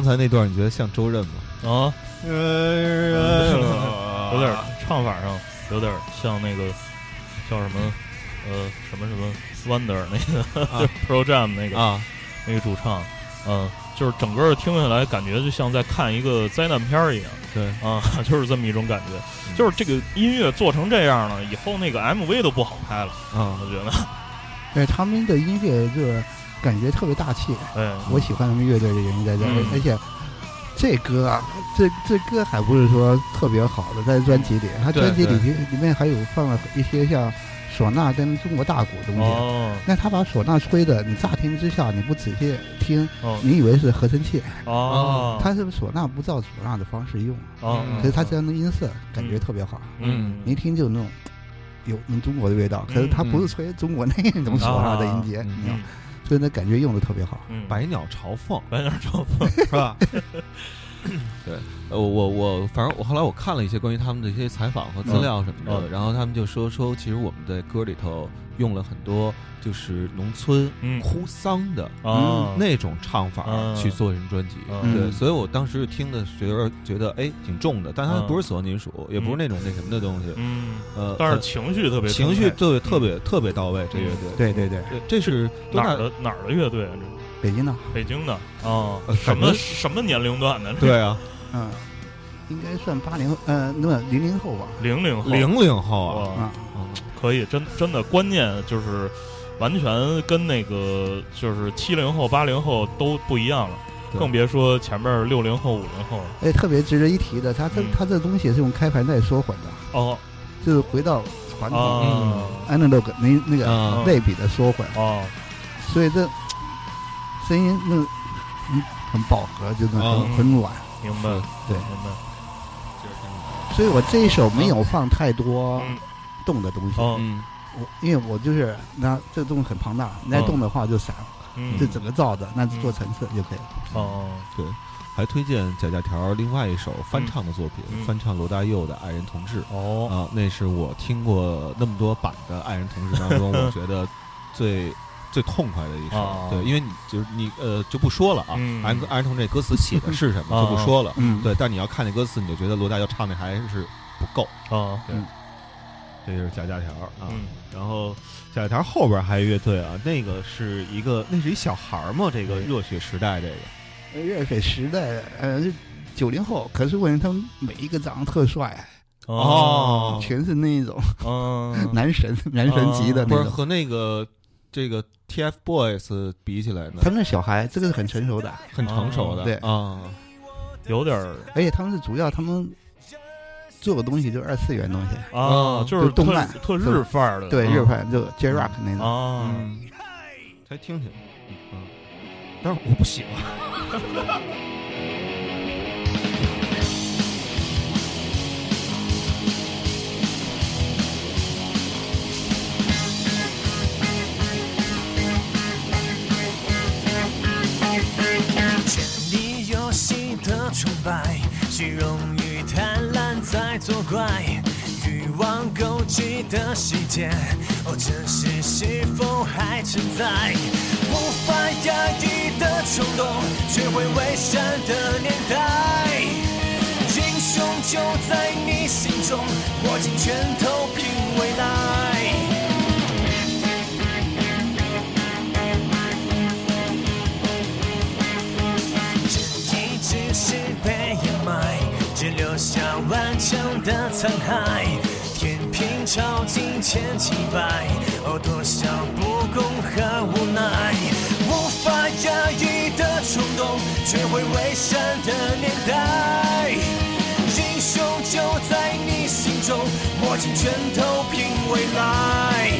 Speaker 2: 刚才那段你觉得像周润吗？
Speaker 3: 啊，
Speaker 2: 有
Speaker 3: 有点唱法上有点像那个叫什么？呃什么什么 Wonder 那个、
Speaker 2: 啊。
Speaker 3: Pro Jam 那个、
Speaker 2: 啊，
Speaker 3: 那个主唱，嗯、就是整个听下来感觉就像在看一个灾难片儿一样。
Speaker 2: 对，
Speaker 3: 啊，就是这么一种感觉。就是这个音乐做成这样了，以后那个 MV 都不好拍了，
Speaker 2: 啊。
Speaker 3: 我觉得。
Speaker 4: 对他们的音乐就是感觉特别大气，
Speaker 3: 嗯，
Speaker 4: 我喜欢他们乐队的原因在这儿，
Speaker 3: 嗯。
Speaker 4: 而且这歌啊，这这歌还不是说特别好的，在专辑里，他专辑里
Speaker 2: 对。
Speaker 4: 里面还有放了一些像唢呐跟中国大鼓的东西。
Speaker 3: 哦。
Speaker 4: 那他把唢呐吹的，你乍听之下你不仔细听，
Speaker 3: 哦。
Speaker 4: 你以为是合成器，
Speaker 3: 哦，
Speaker 4: 他是不是唢呐不照唢呐的方式用，
Speaker 3: 哦，
Speaker 4: 可是他这样的音色感觉特别好，
Speaker 3: 嗯，
Speaker 4: 你一听就有那种有我们中国的味道。可是他不是吹中国那种唢呐的音节，
Speaker 2: 嗯
Speaker 4: 你知道
Speaker 3: 嗯，
Speaker 4: 所以那感觉用的特别好。
Speaker 3: 嗯，
Speaker 2: 百鸟朝凤
Speaker 3: 百鸟朝凤，
Speaker 2: 是吧？对，呃，我我反正我后来我看了一些关于他们的一些采访和资料什么的，
Speaker 3: 嗯嗯
Speaker 2: 然后他们就说说，其实我们在歌里头用了很多就是农村
Speaker 3: 嗯
Speaker 2: 哭丧的
Speaker 3: 啊，
Speaker 2: 那种唱法
Speaker 3: 嗯
Speaker 2: 去做成专辑，
Speaker 3: 嗯
Speaker 2: 对，所以我当时听的觉得觉得哎挺重的，但它
Speaker 3: 嗯
Speaker 2: 不是死亡金属，也不是那种那什么的东西，
Speaker 3: 嗯，
Speaker 2: 呃，
Speaker 3: 但是
Speaker 2: 呃
Speaker 3: 情绪特别
Speaker 2: 情绪
Speaker 3: 特
Speaker 2: 别特别特别到位，这乐队，
Speaker 4: 对对对，
Speaker 2: 对，这是
Speaker 3: 哪儿？的哪儿的乐队啊？
Speaker 4: 这北京的，
Speaker 3: 北京的啊
Speaker 2: 呃，
Speaker 3: 什么什么年龄段的？
Speaker 2: 对啊，
Speaker 4: 嗯，应该算八零，呃，那零零后吧。
Speaker 3: 零零后，
Speaker 2: 零零后啊，
Speaker 3: 可以，真真的观念就是完全跟那个就是七零后、八零后都不一样了，更别说前面六零后、五零后了。
Speaker 4: 哎，特别值得一提的，他这
Speaker 3: 嗯。
Speaker 4: 它这东西是用开盘带缩混的，
Speaker 3: 哦。
Speaker 4: 就是回到传统
Speaker 3: 啊。
Speaker 4: analog 那那个
Speaker 2: 啊。
Speaker 4: 类比的缩混，
Speaker 3: 哦，
Speaker 4: 所以这声音那嗯很饱和，就是很软。
Speaker 3: 明白，
Speaker 4: 对。
Speaker 3: 明白。
Speaker 4: 所以我这一首没有放太多
Speaker 3: 嗯。
Speaker 4: 动的东西，
Speaker 3: 哦，
Speaker 2: 嗯。
Speaker 4: 我因为我就是那这个东西很庞大，你再
Speaker 3: 嗯
Speaker 4: 动的话就散了，
Speaker 3: 嗯。
Speaker 4: 这整个罩子，那做层次就可以了。
Speaker 3: 哦，
Speaker 2: 对，还推荐贾家条另外一首翻唱的作品，翻唱罗大佑的《爱人同志》
Speaker 3: 哦，
Speaker 2: 啊，那是我听过那么多版的《爱人同志》当中，我觉得最最痛快的一首。
Speaker 3: 哦。
Speaker 2: 对，因为你就是你呃就不说了啊，
Speaker 3: 嗯。
Speaker 2: 爱人爱人同志》这歌词写的是什么
Speaker 3: 哦。
Speaker 2: 就不说了。
Speaker 4: 嗯，
Speaker 2: 对，但你要看那歌词，你就觉得罗大佑唱的还是不够。
Speaker 3: 啊，对。
Speaker 2: 这就是贾家条啊。
Speaker 3: 嗯。
Speaker 2: 然后贾家条后边还有乐队啊，那个是一个，那是一小孩儿嘛，这个热血时代这个。
Speaker 4: 热血时代，呃，是九零后，可是问题他们每一个长得特帅，
Speaker 2: 哦。
Speaker 4: 全是那种
Speaker 3: 嗯，
Speaker 4: 男神、男神级的
Speaker 2: 不是
Speaker 4: 那种。
Speaker 2: 和那个这个 TFBOYS 比起来呢，
Speaker 4: 他们是小孩，这个是很成熟的，
Speaker 2: 很成熟的。
Speaker 4: 对。
Speaker 2: 啊，
Speaker 3: 有点儿。
Speaker 4: 而且他们是主要他们做的东西就是二次元东西，
Speaker 3: 啊，
Speaker 2: 嗯
Speaker 3: 就是
Speaker 4: 动漫。
Speaker 3: 特日范儿的，
Speaker 4: 对，
Speaker 3: 嗯
Speaker 4: 日派就 J Rock 那种。
Speaker 3: 啊，
Speaker 2: 嗯，才听听，嗯，但是我不喜欢。
Speaker 7: 崇拜，虚荣与贪婪在作怪，欲望勾起的细节，哦，真实是否还存在？无法压抑的冲动，学会为善的年代，英雄就在你心中，握紧拳头拼未来。留下顽强的残骸。天平超进千奇百，哦，多少不公和无奈，无法压抑的冲动，学会伪善的年代。英雄就在你心中，握紧拳头拼未来。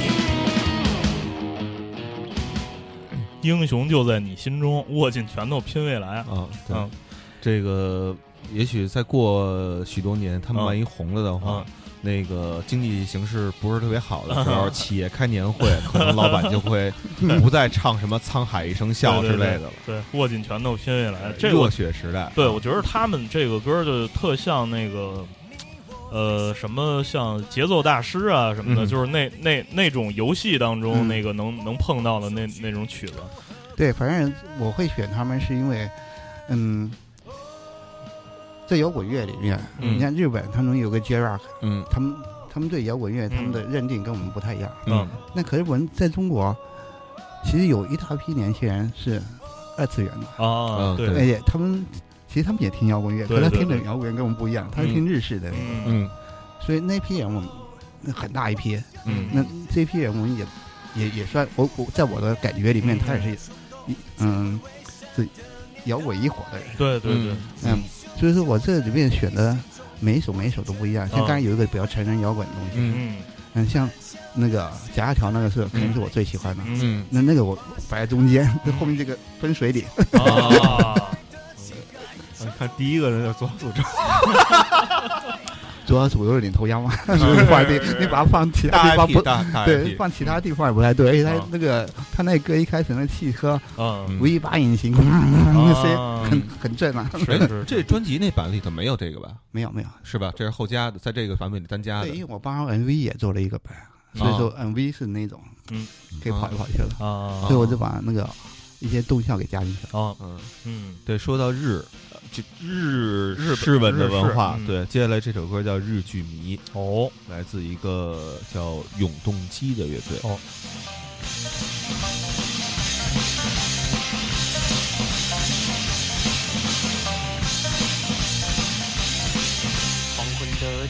Speaker 3: 英雄就在你心中，握紧拳头拼未来。
Speaker 2: 啊，对，
Speaker 3: 嗯
Speaker 2: 这个也许再过许多年，他们
Speaker 3: 嗯
Speaker 2: 万一红了的话
Speaker 3: 嗯，
Speaker 2: 那个经济形势不是特别好的时候，企业开年会，可能老板就会不再唱什么“沧海一声笑”之类的了。
Speaker 3: 对，握紧拳头拼未来。这个
Speaker 2: 热血时代，
Speaker 3: 对，我觉得他们这个歌就特像那个，呃，什么像节奏大师啊什么的，
Speaker 2: 嗯
Speaker 3: 就是那那那种游戏当中、
Speaker 4: 嗯
Speaker 3: 那个能能碰到的那那种曲子。
Speaker 4: 对，反正我会选他们是因为，嗯，在摇滚乐里面，
Speaker 2: 嗯。
Speaker 4: 你看日本他们有个 J Rock，
Speaker 2: 嗯。
Speaker 4: 他们他们对摇滚乐他们的认定跟我们不太一样。
Speaker 2: 嗯。
Speaker 4: 那可是我们在中国，其实有一大批年轻人是二次元的，
Speaker 3: 啊，对，
Speaker 4: 而且他们其实他们也听摇滚乐，可是他听的摇滚乐跟我们不一样，他是听日式的，
Speaker 3: 嗯。
Speaker 2: 嗯。
Speaker 4: 所以那批人我们那很大一批，
Speaker 2: 嗯。
Speaker 4: 那这批人我们也也也算我我在我的感觉里面，他也是一嗯是摇滚一伙的人，
Speaker 3: 对对对，
Speaker 4: 嗯，所以说我这里面选的每一首每一首都不一样，像
Speaker 3: 哦
Speaker 4: 刚才有一个比较成人摇滚的东西，
Speaker 2: 嗯。
Speaker 3: 嗯
Speaker 4: 嗯，像那个夹条条那个是肯定是我最喜欢的，
Speaker 3: 嗯。
Speaker 2: 嗯
Speaker 4: 那那个我摆在中间，后面这个分水岭，
Speaker 3: 啊，
Speaker 2: 看第一个人要做组织，
Speaker 4: 主要是我有点头羊嘛，话，你你把它放其他地方不。对放其他地方也不太对，而且他
Speaker 3: 啊
Speaker 4: 那个他那歌一开始那汽车
Speaker 3: 嗯
Speaker 4: ，V 八引擎，那声
Speaker 3: 啊
Speaker 4: 很很正啊。
Speaker 2: 这专辑那版里头没有这个吧？
Speaker 4: 没有没有，
Speaker 2: 是吧？这是后加的，在这个版本里单加的。
Speaker 4: 对，因为我帮 MV 也做了一个版，所以说 MV 是那种
Speaker 3: 嗯。
Speaker 4: 可以跑来跑去了，
Speaker 3: 啊，
Speaker 4: 所以我就把那个一些动效给加进去了。
Speaker 3: 啊，
Speaker 2: 嗯，
Speaker 3: 嗯。
Speaker 2: 对，说到日，呃这日
Speaker 3: 日本
Speaker 2: 日本的文化，
Speaker 3: 嗯。
Speaker 2: 对，接下来这首歌叫《日剧迷》，
Speaker 3: 哦，
Speaker 2: 来自一个叫永动机的乐队。
Speaker 3: 哦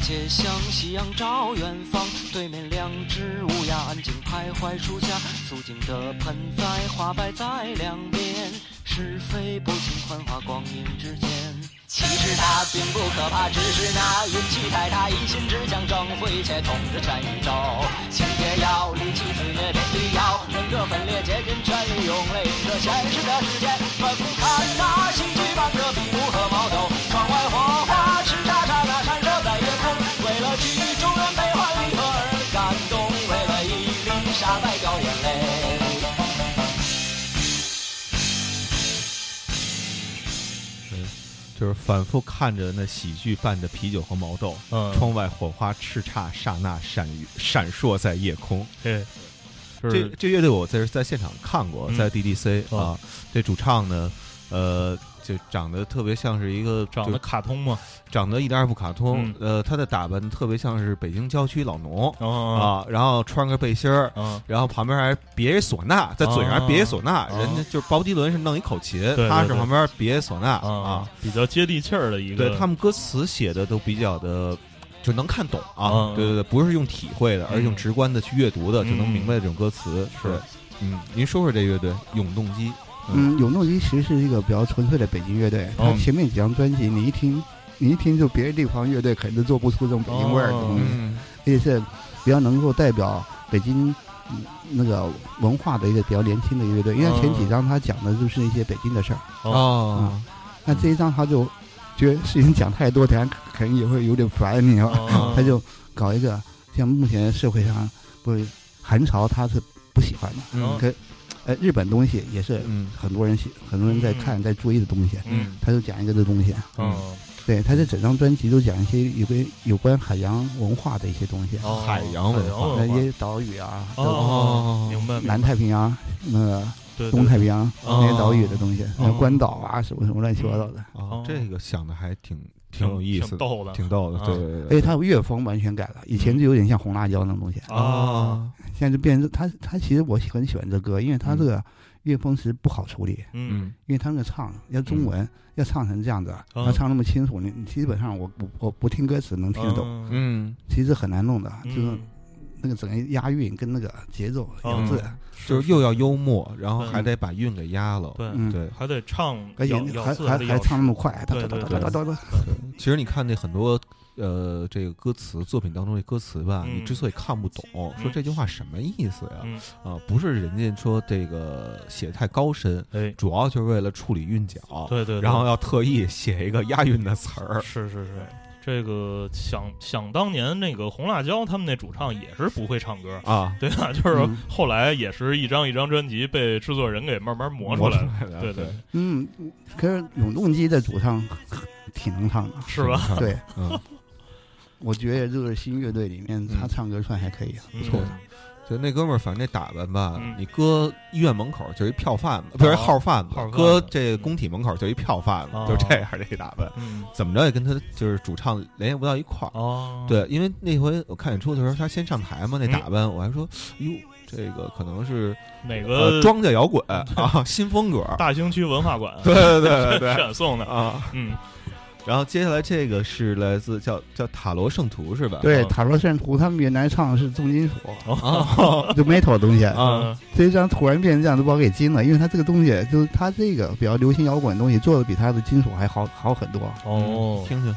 Speaker 8: 街巷，夕阳照远方，对面两只乌鸦安静徘徊树下，素净的盆栽，花摆在两边，是非不清，幻化光阴之间。其实他并不可怕，只是那运气太大，一心只想征服一切，统治全宇宙。情也要，力气自虐，便必要，人格分裂，竭尽全力用力迎着现实的世界，反复看那戏剧般的比武和矛斗，
Speaker 2: 就是反复看着那喜剧伴着啤酒和毛豆，
Speaker 3: 嗯，
Speaker 2: 窗外火花叱咤，刹那闪闪烁在夜空。
Speaker 3: 对，
Speaker 2: 这这乐队我在在现场看过，
Speaker 3: 嗯。
Speaker 2: 在 DDC
Speaker 3: 哦。
Speaker 2: 啊，这主唱呢，呃，就长得特别像是一个
Speaker 3: 长得卡通吗，
Speaker 2: 长得一点也不卡通
Speaker 3: 嗯，
Speaker 2: 呃，他的打扮特别像是北京郊区老农
Speaker 3: 啊
Speaker 2: 啊，然后穿个背心儿，
Speaker 3: 啊，
Speaker 2: 然后旁边还别一唢呐，在嘴上还别一唢呐，
Speaker 3: 啊
Speaker 2: 人家就是鲍勃迪伦是弄一口琴，
Speaker 3: 对对
Speaker 2: 他是旁边别一唢呐啊
Speaker 3: 啊，，比较接地气儿的一个，
Speaker 2: 对他们歌词写的都比较的。就能看懂啊，
Speaker 3: 嗯
Speaker 2: 对对对，不是用体会的，而是用
Speaker 3: 嗯。
Speaker 2: 直观的去阅读的，就能
Speaker 3: 嗯
Speaker 2: 明白这种歌词。
Speaker 3: 是，
Speaker 2: 嗯，您说说这乐队永动机，
Speaker 4: 嗯，永动机其实是一个比较纯粹的北京乐队，它
Speaker 3: 哦
Speaker 4: 前面几张专辑你一听，你一听就别的地方乐队肯定做不出这种北京味儿的东西，
Speaker 2: 嗯。
Speaker 4: 而且是比较能够代表北京嗯那个文化的一个比较年轻的乐队，因为前几张他讲的就是一些北京的事儿，
Speaker 2: 哦，
Speaker 4: 那这一张他就觉得事情讲太多，等下可能也会有点烦，你知道吗？
Speaker 3: 哦。
Speaker 4: 他就搞一个像目前社会上不是韩潮他是不喜欢的，
Speaker 2: 嗯。
Speaker 4: 可呃日本东西也是
Speaker 2: 嗯。
Speaker 4: 很多人喜很多人在看在追的东西，
Speaker 3: 嗯。
Speaker 4: 他就讲一个这东西，
Speaker 3: 嗯，
Speaker 4: 对，他这整张专辑都讲一些有关有关海洋文化的一些东西，
Speaker 3: 哦。
Speaker 2: 海洋文化。
Speaker 4: 呃一
Speaker 3: 海洋文化。
Speaker 4: 些岛屿啊，
Speaker 3: 哦，明白，
Speaker 4: 南太平洋那个东太平洋
Speaker 3: 哦。
Speaker 4: 那些岛屿的东西，
Speaker 3: 哦。
Speaker 4: 像关岛啊什么什么乱七八糟的，
Speaker 2: 哦，这个想的还挺挺有意思的，
Speaker 3: 挺逗的
Speaker 2: 挺逗的，
Speaker 3: 啊。
Speaker 2: 对对对
Speaker 4: 而且他乐风完全改了，以前就有点像红辣椒那种东西，
Speaker 3: 啊，
Speaker 4: 现在就变成他他其实我很喜欢这歌，因为他这个乐风其实不好处理，
Speaker 3: 嗯。
Speaker 2: 嗯。
Speaker 4: 因为他那个唱要中文要唱成这样子，
Speaker 3: 嗯
Speaker 4: 要唱那么清楚，你你基本上我我我不听歌词能听得懂，
Speaker 3: 嗯
Speaker 2: 嗯，
Speaker 4: 其实很难弄的，就是
Speaker 3: 嗯
Speaker 4: 那个整个押韵跟那个节奏
Speaker 3: 哦
Speaker 4: 咬字，
Speaker 2: 就是又要幽默，然后
Speaker 3: 嗯
Speaker 2: 还得把韵给压了，
Speaker 3: 对
Speaker 4: 嗯
Speaker 2: 对。
Speaker 3: 还得唱
Speaker 4: 还还还唱那么快，哒
Speaker 3: 对对
Speaker 4: 哒哒哒哒哒。哒，
Speaker 2: 其实你看那很多呃这个歌词作品当中的歌词吧，
Speaker 3: 嗯。
Speaker 2: 你之所以看不懂，说这句话什么意思呀？
Speaker 3: 嗯。
Speaker 2: 啊，不是人家说这个写的太高深，
Speaker 3: 哎，
Speaker 2: 主要就是为了处理韵脚，
Speaker 3: 对对，对。
Speaker 2: 然后要特意写一个押韵的词儿。
Speaker 3: 是是是，这个想想当年那个红辣椒他们那主唱也是不会唱歌。
Speaker 2: 啊，
Speaker 3: 对吧？就是后来也是一张一张专辑被制作人给慢慢磨出来的，
Speaker 2: 来的，
Speaker 3: 对对，
Speaker 4: 嗯，可是永动机的主唱挺能唱的，
Speaker 3: 是吧？
Speaker 4: 对，
Speaker 2: 嗯，
Speaker 4: 我觉得这个新乐队里面他
Speaker 2: 嗯
Speaker 4: 唱歌算还可以，不
Speaker 3: 嗯
Speaker 4: 错的。
Speaker 2: 就那哥们儿，反正那打扮吧，
Speaker 3: 嗯
Speaker 2: 你搁医院门口就是一票贩子，不是
Speaker 3: 哦
Speaker 2: 号贩子搁这工体门口就一票贩子，
Speaker 3: 哦
Speaker 2: 就这样这一打扮，
Speaker 3: 嗯
Speaker 2: 怎么着也跟他就是主唱联系不到一块儿。
Speaker 3: 哦，
Speaker 2: 对，因为那回我看演出的时候，他先上台嘛，那
Speaker 3: 嗯
Speaker 2: 打扮我还说，哟，这个可能是
Speaker 3: 哪
Speaker 2: 呃
Speaker 3: 个
Speaker 2: 庄稼摇滚啊，新风格。
Speaker 3: 大兴区文化馆
Speaker 2: 对对对对对
Speaker 3: 选送的，
Speaker 2: 啊。
Speaker 3: 嗯
Speaker 2: 然后接下来这个是来自叫叫塔罗圣徒是吧？
Speaker 4: 对，
Speaker 3: 哦
Speaker 4: 塔罗圣徒他们原来唱的是重金属，
Speaker 2: 啊
Speaker 4: 就 metal 的东西，
Speaker 2: 啊
Speaker 4: 这一张突然变成这样，都把我给惊了，因为他这个东西就是他这个比较流行摇滚的东西做的比他的金属还好好很多。
Speaker 3: 哦，
Speaker 2: 听听。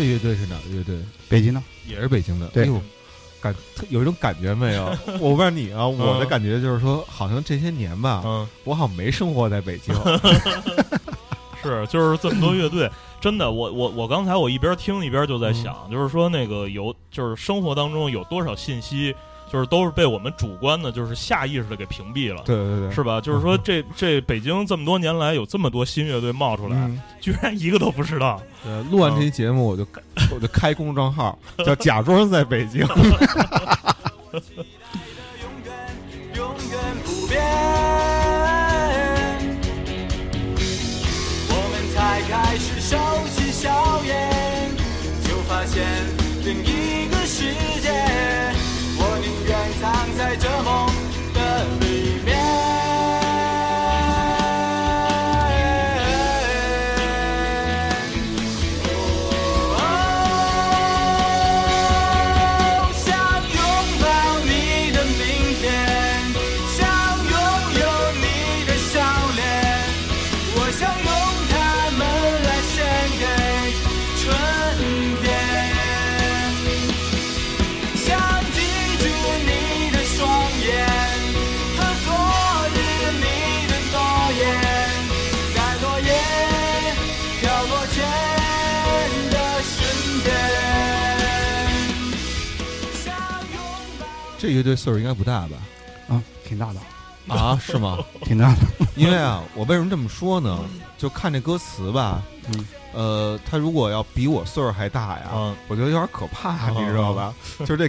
Speaker 2: 这乐队是哪个乐队？
Speaker 4: 北京的，
Speaker 2: 也是北京的。
Speaker 4: 对
Speaker 2: 哎呦，感有一种感觉没有？我问你啊，我的感觉就是说，好像这些年吧，
Speaker 3: 嗯，
Speaker 2: 我好像没生活在北京。
Speaker 3: 是，就是这么多乐队，真的，我我我刚才我一边听一边就在想，就是说那个有，就是生活当中有多少信息，就是都是被我们主观的，就是下意识的给屏蔽了。
Speaker 2: 对对对，
Speaker 3: 是吧？就是说这，这北京这么多年来有这么多新乐队冒出来，
Speaker 2: 嗯
Speaker 3: 居然一个都不知道。
Speaker 2: 对录完这期节目，我就 我就开公众号，叫假装在北京。
Speaker 7: 永 远永远不变。我们才开始收起笑颜，就发现
Speaker 2: 乐队岁数应该不大吧？
Speaker 4: 啊，挺大的，
Speaker 2: 啊，是吗？
Speaker 4: 挺大的。
Speaker 2: 因为啊，我为什么这么说呢？就看这歌词吧，
Speaker 4: 嗯，
Speaker 2: 呃，他如果要比我岁数还大呀，
Speaker 3: 嗯
Speaker 2: 我觉得有点可怕，
Speaker 3: 啊
Speaker 2: 你知道吧？就是这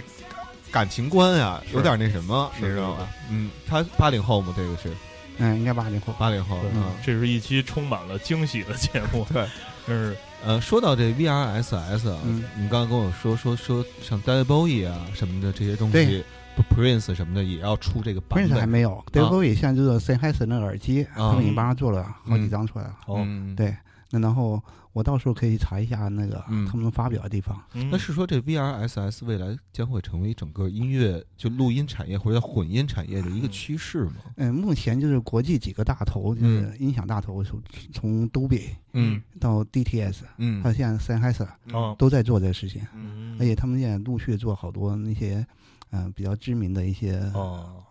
Speaker 2: 感情观呀，有点那什么，你知道吧？嗯，他八零后嘛，这个是
Speaker 4: 嗯，应该八零后。
Speaker 2: 八零后，嗯，
Speaker 3: 这是一期充满了惊喜的节目，
Speaker 2: 对，
Speaker 3: 就是
Speaker 2: 呃，说到这 VRSS 啊，
Speaker 4: 嗯
Speaker 2: 你刚刚跟我说说说像 David Bowie 啊什么的这些东西，Prince 什么的也要出这个版
Speaker 4: Prince，还没有 d a v i d 现在就是 Sennheiser 那个耳机，
Speaker 2: 啊。
Speaker 4: 他们已经帮他做了好几张出来了。
Speaker 3: 哦，
Speaker 2: 嗯，
Speaker 4: 对，那然后我到时候可以查一下那个
Speaker 2: 嗯。
Speaker 4: 他们发表的地方。
Speaker 3: 嗯。
Speaker 2: 那是说这 VRSS 未来将会成为整个音乐就录音产业或者混音产业的一个趋势吗？
Speaker 4: 嗯，目前就是国际几个大头，就是音响大头，从从 Dolby
Speaker 2: 嗯。
Speaker 4: 到 DTS，
Speaker 2: 嗯。
Speaker 4: 还有现在 Sennheiser
Speaker 3: 啊，
Speaker 4: 都在做这个事情，
Speaker 3: 嗯。
Speaker 4: 而且他们现在陆续做好多那些嗯、比较知名的一些
Speaker 3: 哦，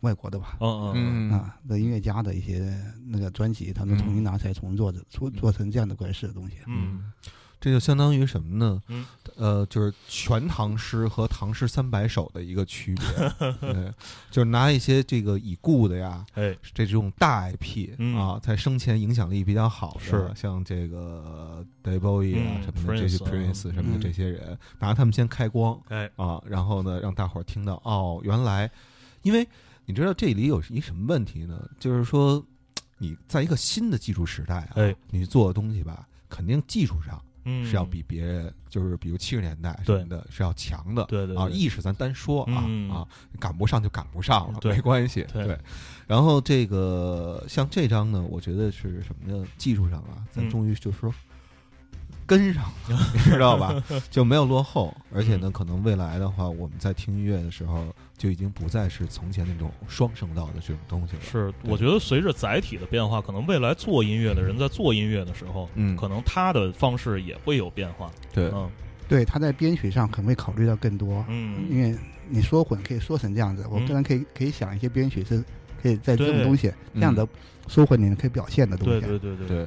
Speaker 4: 外国的吧。
Speaker 3: 嗯嗯
Speaker 2: 嗯。
Speaker 4: 啊的音乐家的一些那个专辑，他们重新拿出来重做的，做做成这样的怪事的东西。
Speaker 3: 嗯，
Speaker 2: 这就相当于什么呢？
Speaker 3: 嗯，
Speaker 2: 呃，就是全唐诗和唐诗三百首的一个区别，对，就是拿一些这个已故的呀，
Speaker 3: 哎，
Speaker 2: 这种大 IP、
Speaker 3: 嗯
Speaker 2: 啊，在生前影响力比较好的，
Speaker 3: 是
Speaker 2: 像这个 David Bowie 啊、
Speaker 3: 嗯
Speaker 2: 什么的这些
Speaker 3: Prince
Speaker 2: 什么的
Speaker 4: 嗯
Speaker 2: 这些人，拿他们先开光
Speaker 3: 哎，
Speaker 2: 啊，然后呢，让大伙儿听到哦，原来，因为你知道这里有一什么问题呢？就是说你在一个新的技术时代啊，
Speaker 3: 哎
Speaker 2: 你做的东西吧，肯定技术上
Speaker 3: 嗯，
Speaker 2: 是要比别人，就是比如七十年代什么的，是要强的。啊，
Speaker 3: 对对啊
Speaker 2: 意识咱单说啊、
Speaker 3: 嗯
Speaker 2: 啊，赶不上就赶不上了，没关系。
Speaker 3: 对
Speaker 2: 然后这个像这张呢，我觉得是什么呢？技术上啊，咱
Speaker 3: 嗯
Speaker 2: 终于就是说跟上了，你知道吧？就没有落后，而且呢，可能未来的话，我们在听音乐的时候，就已经不再是从前那种双声道的这种东西了。
Speaker 3: 是，我觉得随着载体的变化，可能未来做音乐的人在做音乐的时候，
Speaker 2: 嗯。
Speaker 3: 可能他的方式也会有变化。
Speaker 2: 对，
Speaker 3: 嗯。
Speaker 4: 对，他在编曲上可能会考虑到更多，
Speaker 3: 嗯。
Speaker 4: 因为你说混可以说成这样子，我
Speaker 3: 嗯
Speaker 4: 个人可以可以想一些编曲是可以在这种东西这样的说混里面可以表现的东
Speaker 3: 对
Speaker 4: 西。
Speaker 3: 对对对。
Speaker 2: 对，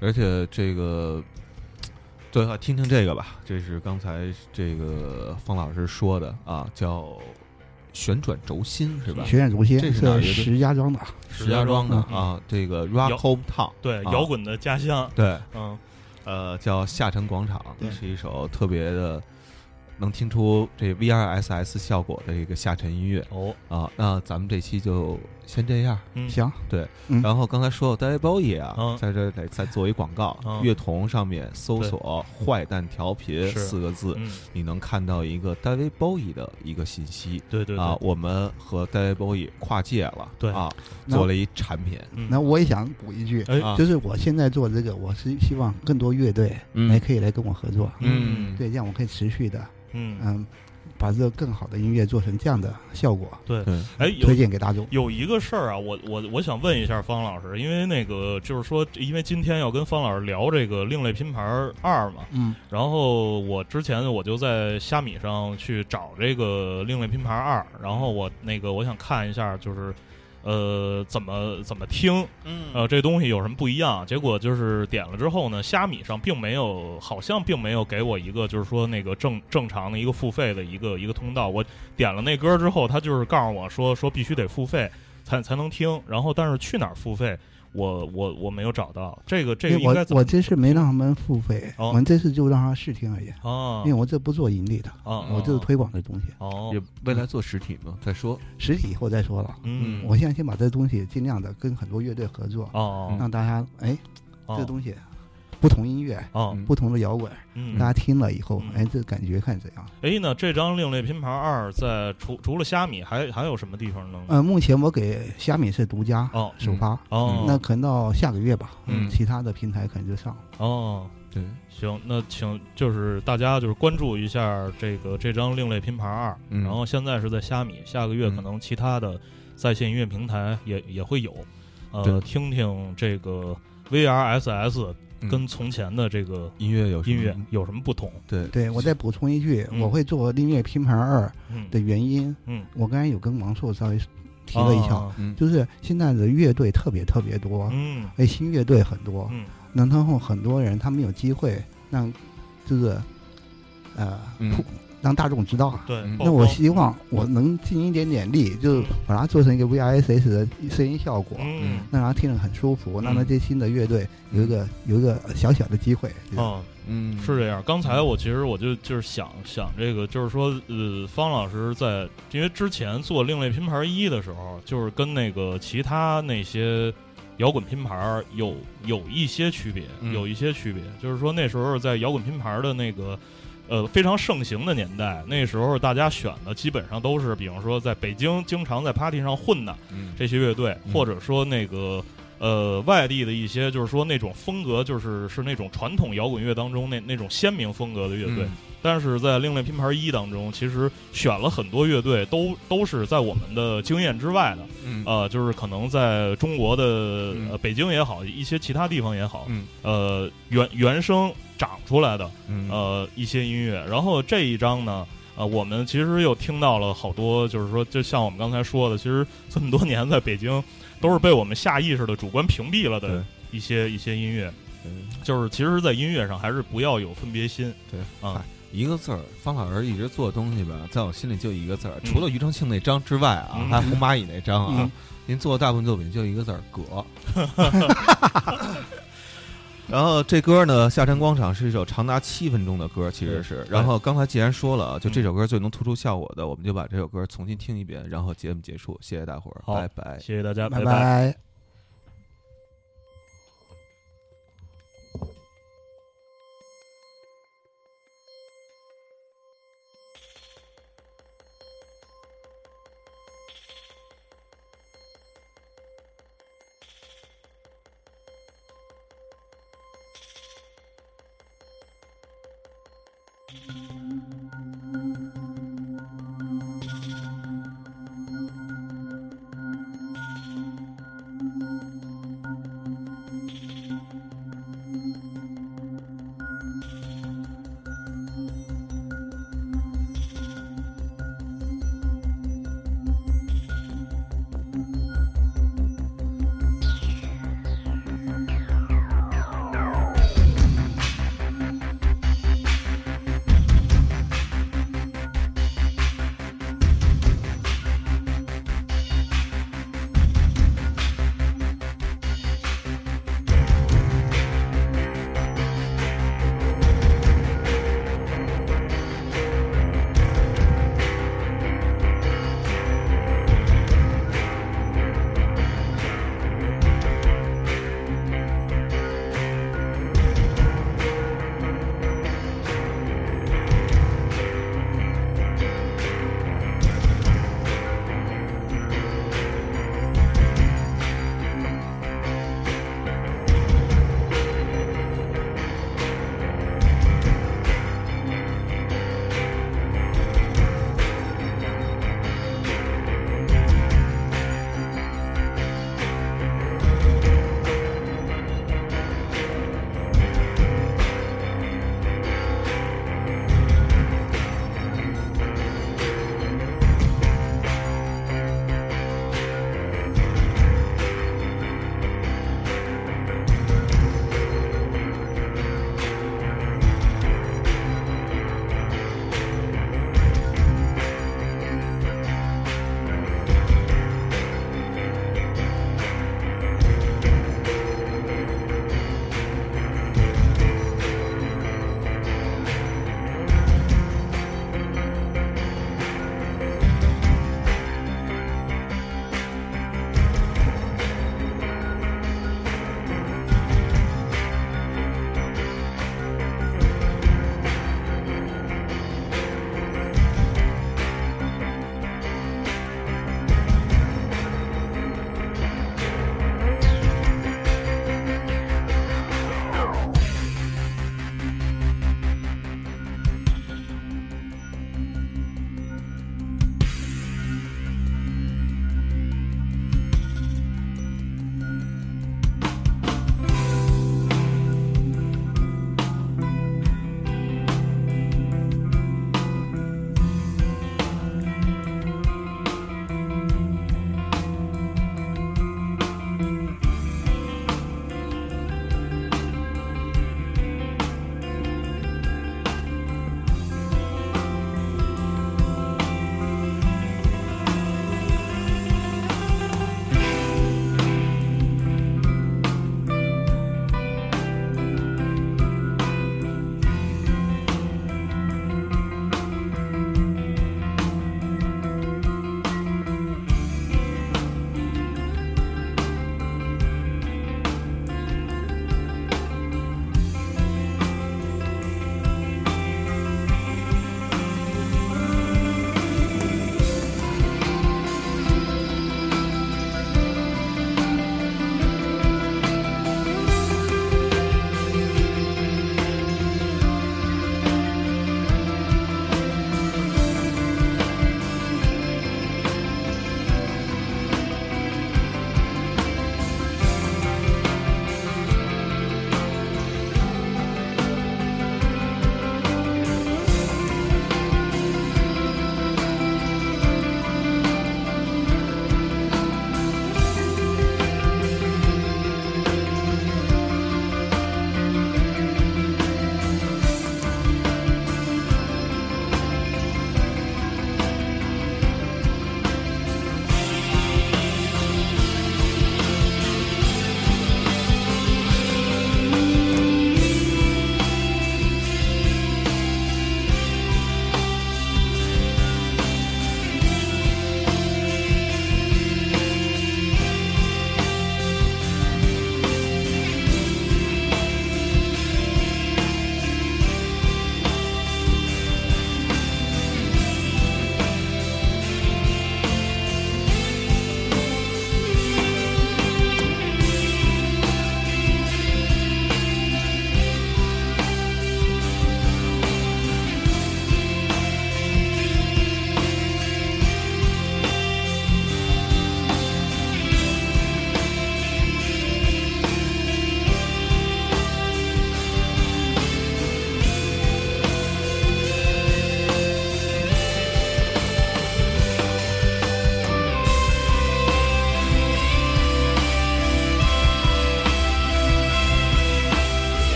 Speaker 2: 而且这个，对啊，听听这个吧，这是刚才这个方老师说的啊，叫旋转轴心是吧？
Speaker 4: 旋转轴心
Speaker 2: 这是
Speaker 4: 石家庄的，
Speaker 2: 石家庄的
Speaker 4: 嗯
Speaker 2: 啊，这个 Rock Home Town，
Speaker 3: 对，
Speaker 2: 啊
Speaker 3: 摇滚的家乡。
Speaker 2: 对，
Speaker 3: 嗯
Speaker 2: 呃，叫下沉广场，是一首特别的能听出这 VRSS 效果的一个下沉音乐
Speaker 3: 哦，
Speaker 2: 啊。那咱们这期就先这样。
Speaker 3: 嗯，
Speaker 4: 行，
Speaker 2: 对，
Speaker 4: 嗯。
Speaker 2: 然后刚才说到 David Bowie 啊，
Speaker 3: 嗯。
Speaker 2: 在这儿得再做一广告，
Speaker 3: 嗯。
Speaker 2: 乐童上面搜索“坏蛋调频”
Speaker 3: 是。
Speaker 2: 四个字，
Speaker 3: 嗯，
Speaker 2: 你能看到一个 David Bowie 的一个信息
Speaker 3: 对对。
Speaker 2: 啊。我们和 David Bowie 跨界了，
Speaker 3: 对。
Speaker 2: 啊，
Speaker 4: 那
Speaker 2: 做了一产品。
Speaker 3: 嗯。
Speaker 4: 那我也想补一句，
Speaker 3: 哎，
Speaker 2: 啊，
Speaker 4: 就是我现在做这个，我是希望更多乐队
Speaker 2: 嗯。
Speaker 4: 来可以来跟我合作，
Speaker 2: 嗯，
Speaker 4: 对，这样我可以持续的，
Speaker 3: 嗯，
Speaker 4: 嗯，把这个更好的音乐做成这样的效果，
Speaker 3: 对，
Speaker 2: 对，
Speaker 3: 哎，
Speaker 4: 推荐给大众。
Speaker 3: 有一个事儿啊，我我我想问一下方老师，因为那个就是说，因为今天要跟方老师聊这个另类拼盘二嘛，
Speaker 4: 嗯
Speaker 3: 然后我之前我就在虾米上去找这个另类拼盘二，然后我那个我想看一下，就是呃怎么怎么听，
Speaker 2: 嗯
Speaker 3: 呃这东西有什么不一样？结果就是点了之后呢，虾米上并没有，好像并没有给我一个就是说那个正正常的一个付费的一个一个通道。我点了那歌之后，他就是告诉我说说必须得付费才才能听，然后但是去哪儿付费？我我我没有找到这个这个应该
Speaker 4: 我我这次没让他们付费，
Speaker 3: 哦
Speaker 4: 我们这次就让他试听而已，
Speaker 3: 哦
Speaker 4: 因为我这不做盈利的，
Speaker 3: 哦
Speaker 4: 我就是推广的东西，
Speaker 3: 哦
Speaker 2: 也未来做实体嘛，再说，
Speaker 4: 实体以后再说了。
Speaker 3: 嗯
Speaker 4: 我现在先把这东西尽量的跟很多乐队合作，
Speaker 3: 哦
Speaker 4: 让大家哎，
Speaker 3: 哦
Speaker 4: 这东西不同音乐、
Speaker 3: 啊
Speaker 2: 嗯
Speaker 4: 不同的摇滚，
Speaker 3: 嗯。
Speaker 4: 大家听了以后
Speaker 3: 嗯，
Speaker 4: 哎，这感觉看怎样？
Speaker 3: 哎，那这张另类拼盘二在除除了虾米，还还有什么地方呢？
Speaker 4: 呃，目前我给虾米是独家
Speaker 3: 哦。
Speaker 4: 首发，
Speaker 3: 哦，
Speaker 4: 那可能到下个月吧，
Speaker 2: 嗯
Speaker 4: 其他的平台可能就上了。
Speaker 3: 哦，
Speaker 2: 对，
Speaker 3: 行，那请就是大家就是关注一下这个这张另类拼盘二，
Speaker 2: 嗯。
Speaker 3: 然后现在是在虾米，下个月
Speaker 2: 嗯
Speaker 3: 可能其他的在线音乐平台也也会有，呃，
Speaker 2: 对。
Speaker 3: 听听这个 VRSS
Speaker 2: 嗯
Speaker 3: 跟从前的这个
Speaker 2: 音乐有
Speaker 3: 音乐有什么不同？
Speaker 2: 对。
Speaker 4: 对我再补充一句，
Speaker 3: 嗯。
Speaker 4: 我会做音乐拼盘二
Speaker 3: 嗯。
Speaker 4: 的原因，
Speaker 3: 嗯，
Speaker 4: 我刚才有跟王硕稍微提了一下，就是现在的乐队特别特别多，
Speaker 3: 嗯。
Speaker 4: 哎，新乐队很多，
Speaker 3: 嗯。
Speaker 4: 然后很多人他们有机会让就是呃让大众知道啊。
Speaker 3: 对
Speaker 4: 那我希望我能尽一点点力，就把它做成一个 VISS 的声音效果，
Speaker 3: 嗯
Speaker 4: 让它听着很舒服，让
Speaker 3: 嗯
Speaker 4: 那些新的乐队有一个有一个小小的机会。对
Speaker 3: 嗯。
Speaker 2: 嗯，
Speaker 3: 是这样。刚才我其实我就就是想想这个，就是说，呃，方老师在因为之前做另类拼盘一的时候，就是跟那个其他那些摇滚拼盘有有一些区别，
Speaker 2: 嗯
Speaker 3: 有一些区别。就是说那时候在摇滚拼盘的那个。呃，非常盛行的年代，那时候大家选的基本上都是，比方说在北京经常在 party 上混的
Speaker 2: 嗯。
Speaker 3: 这些乐队，
Speaker 2: 嗯。
Speaker 3: 或者说那个呃外地的一些，就是说那种风格，就是是那种传统摇滚乐当中那那种鲜明风格的乐队。
Speaker 2: 嗯
Speaker 3: 但是在另类拼盘一当中，其实选了很多乐队，都都是在我们的经验之外的。
Speaker 2: 嗯
Speaker 3: 呃，就是可能在中国的、
Speaker 2: 嗯
Speaker 3: 呃北京也好，一些其他地方也好，
Speaker 2: 嗯
Speaker 3: 呃原原生长出来的
Speaker 2: 嗯
Speaker 3: 呃一些音乐。然后这一张呢，呃，我们其实又听到了好多，就是说，就像我们刚才说的，其实这么多年在北京都是被我们下意识的主观屏蔽了
Speaker 2: 对。
Speaker 3: 的一些一些音乐。
Speaker 2: 嗯
Speaker 3: 就是其实，在音乐上还是不要有分别心。
Speaker 2: 对。
Speaker 3: 啊，
Speaker 2: 一个字儿，方老师一直做的东西吧，在我心里就一个字儿，
Speaker 3: 嗯。
Speaker 2: 除了庾澄庆那张之外啊，
Speaker 3: 嗯。
Speaker 2: 还有红蚂蚁那张啊
Speaker 4: 嗯，
Speaker 2: 您做的大部分作品就一个字儿“葛”。然后这歌呢，《下沉广场》是一首长达七分钟的歌，其实是。然后刚才既然说了，就这首歌最能突出效果的，我们就把这首歌重新听一遍，然后节目结束。谢谢大伙儿，拜拜。
Speaker 3: 谢谢大家，
Speaker 4: 拜
Speaker 3: 拜
Speaker 4: 拜。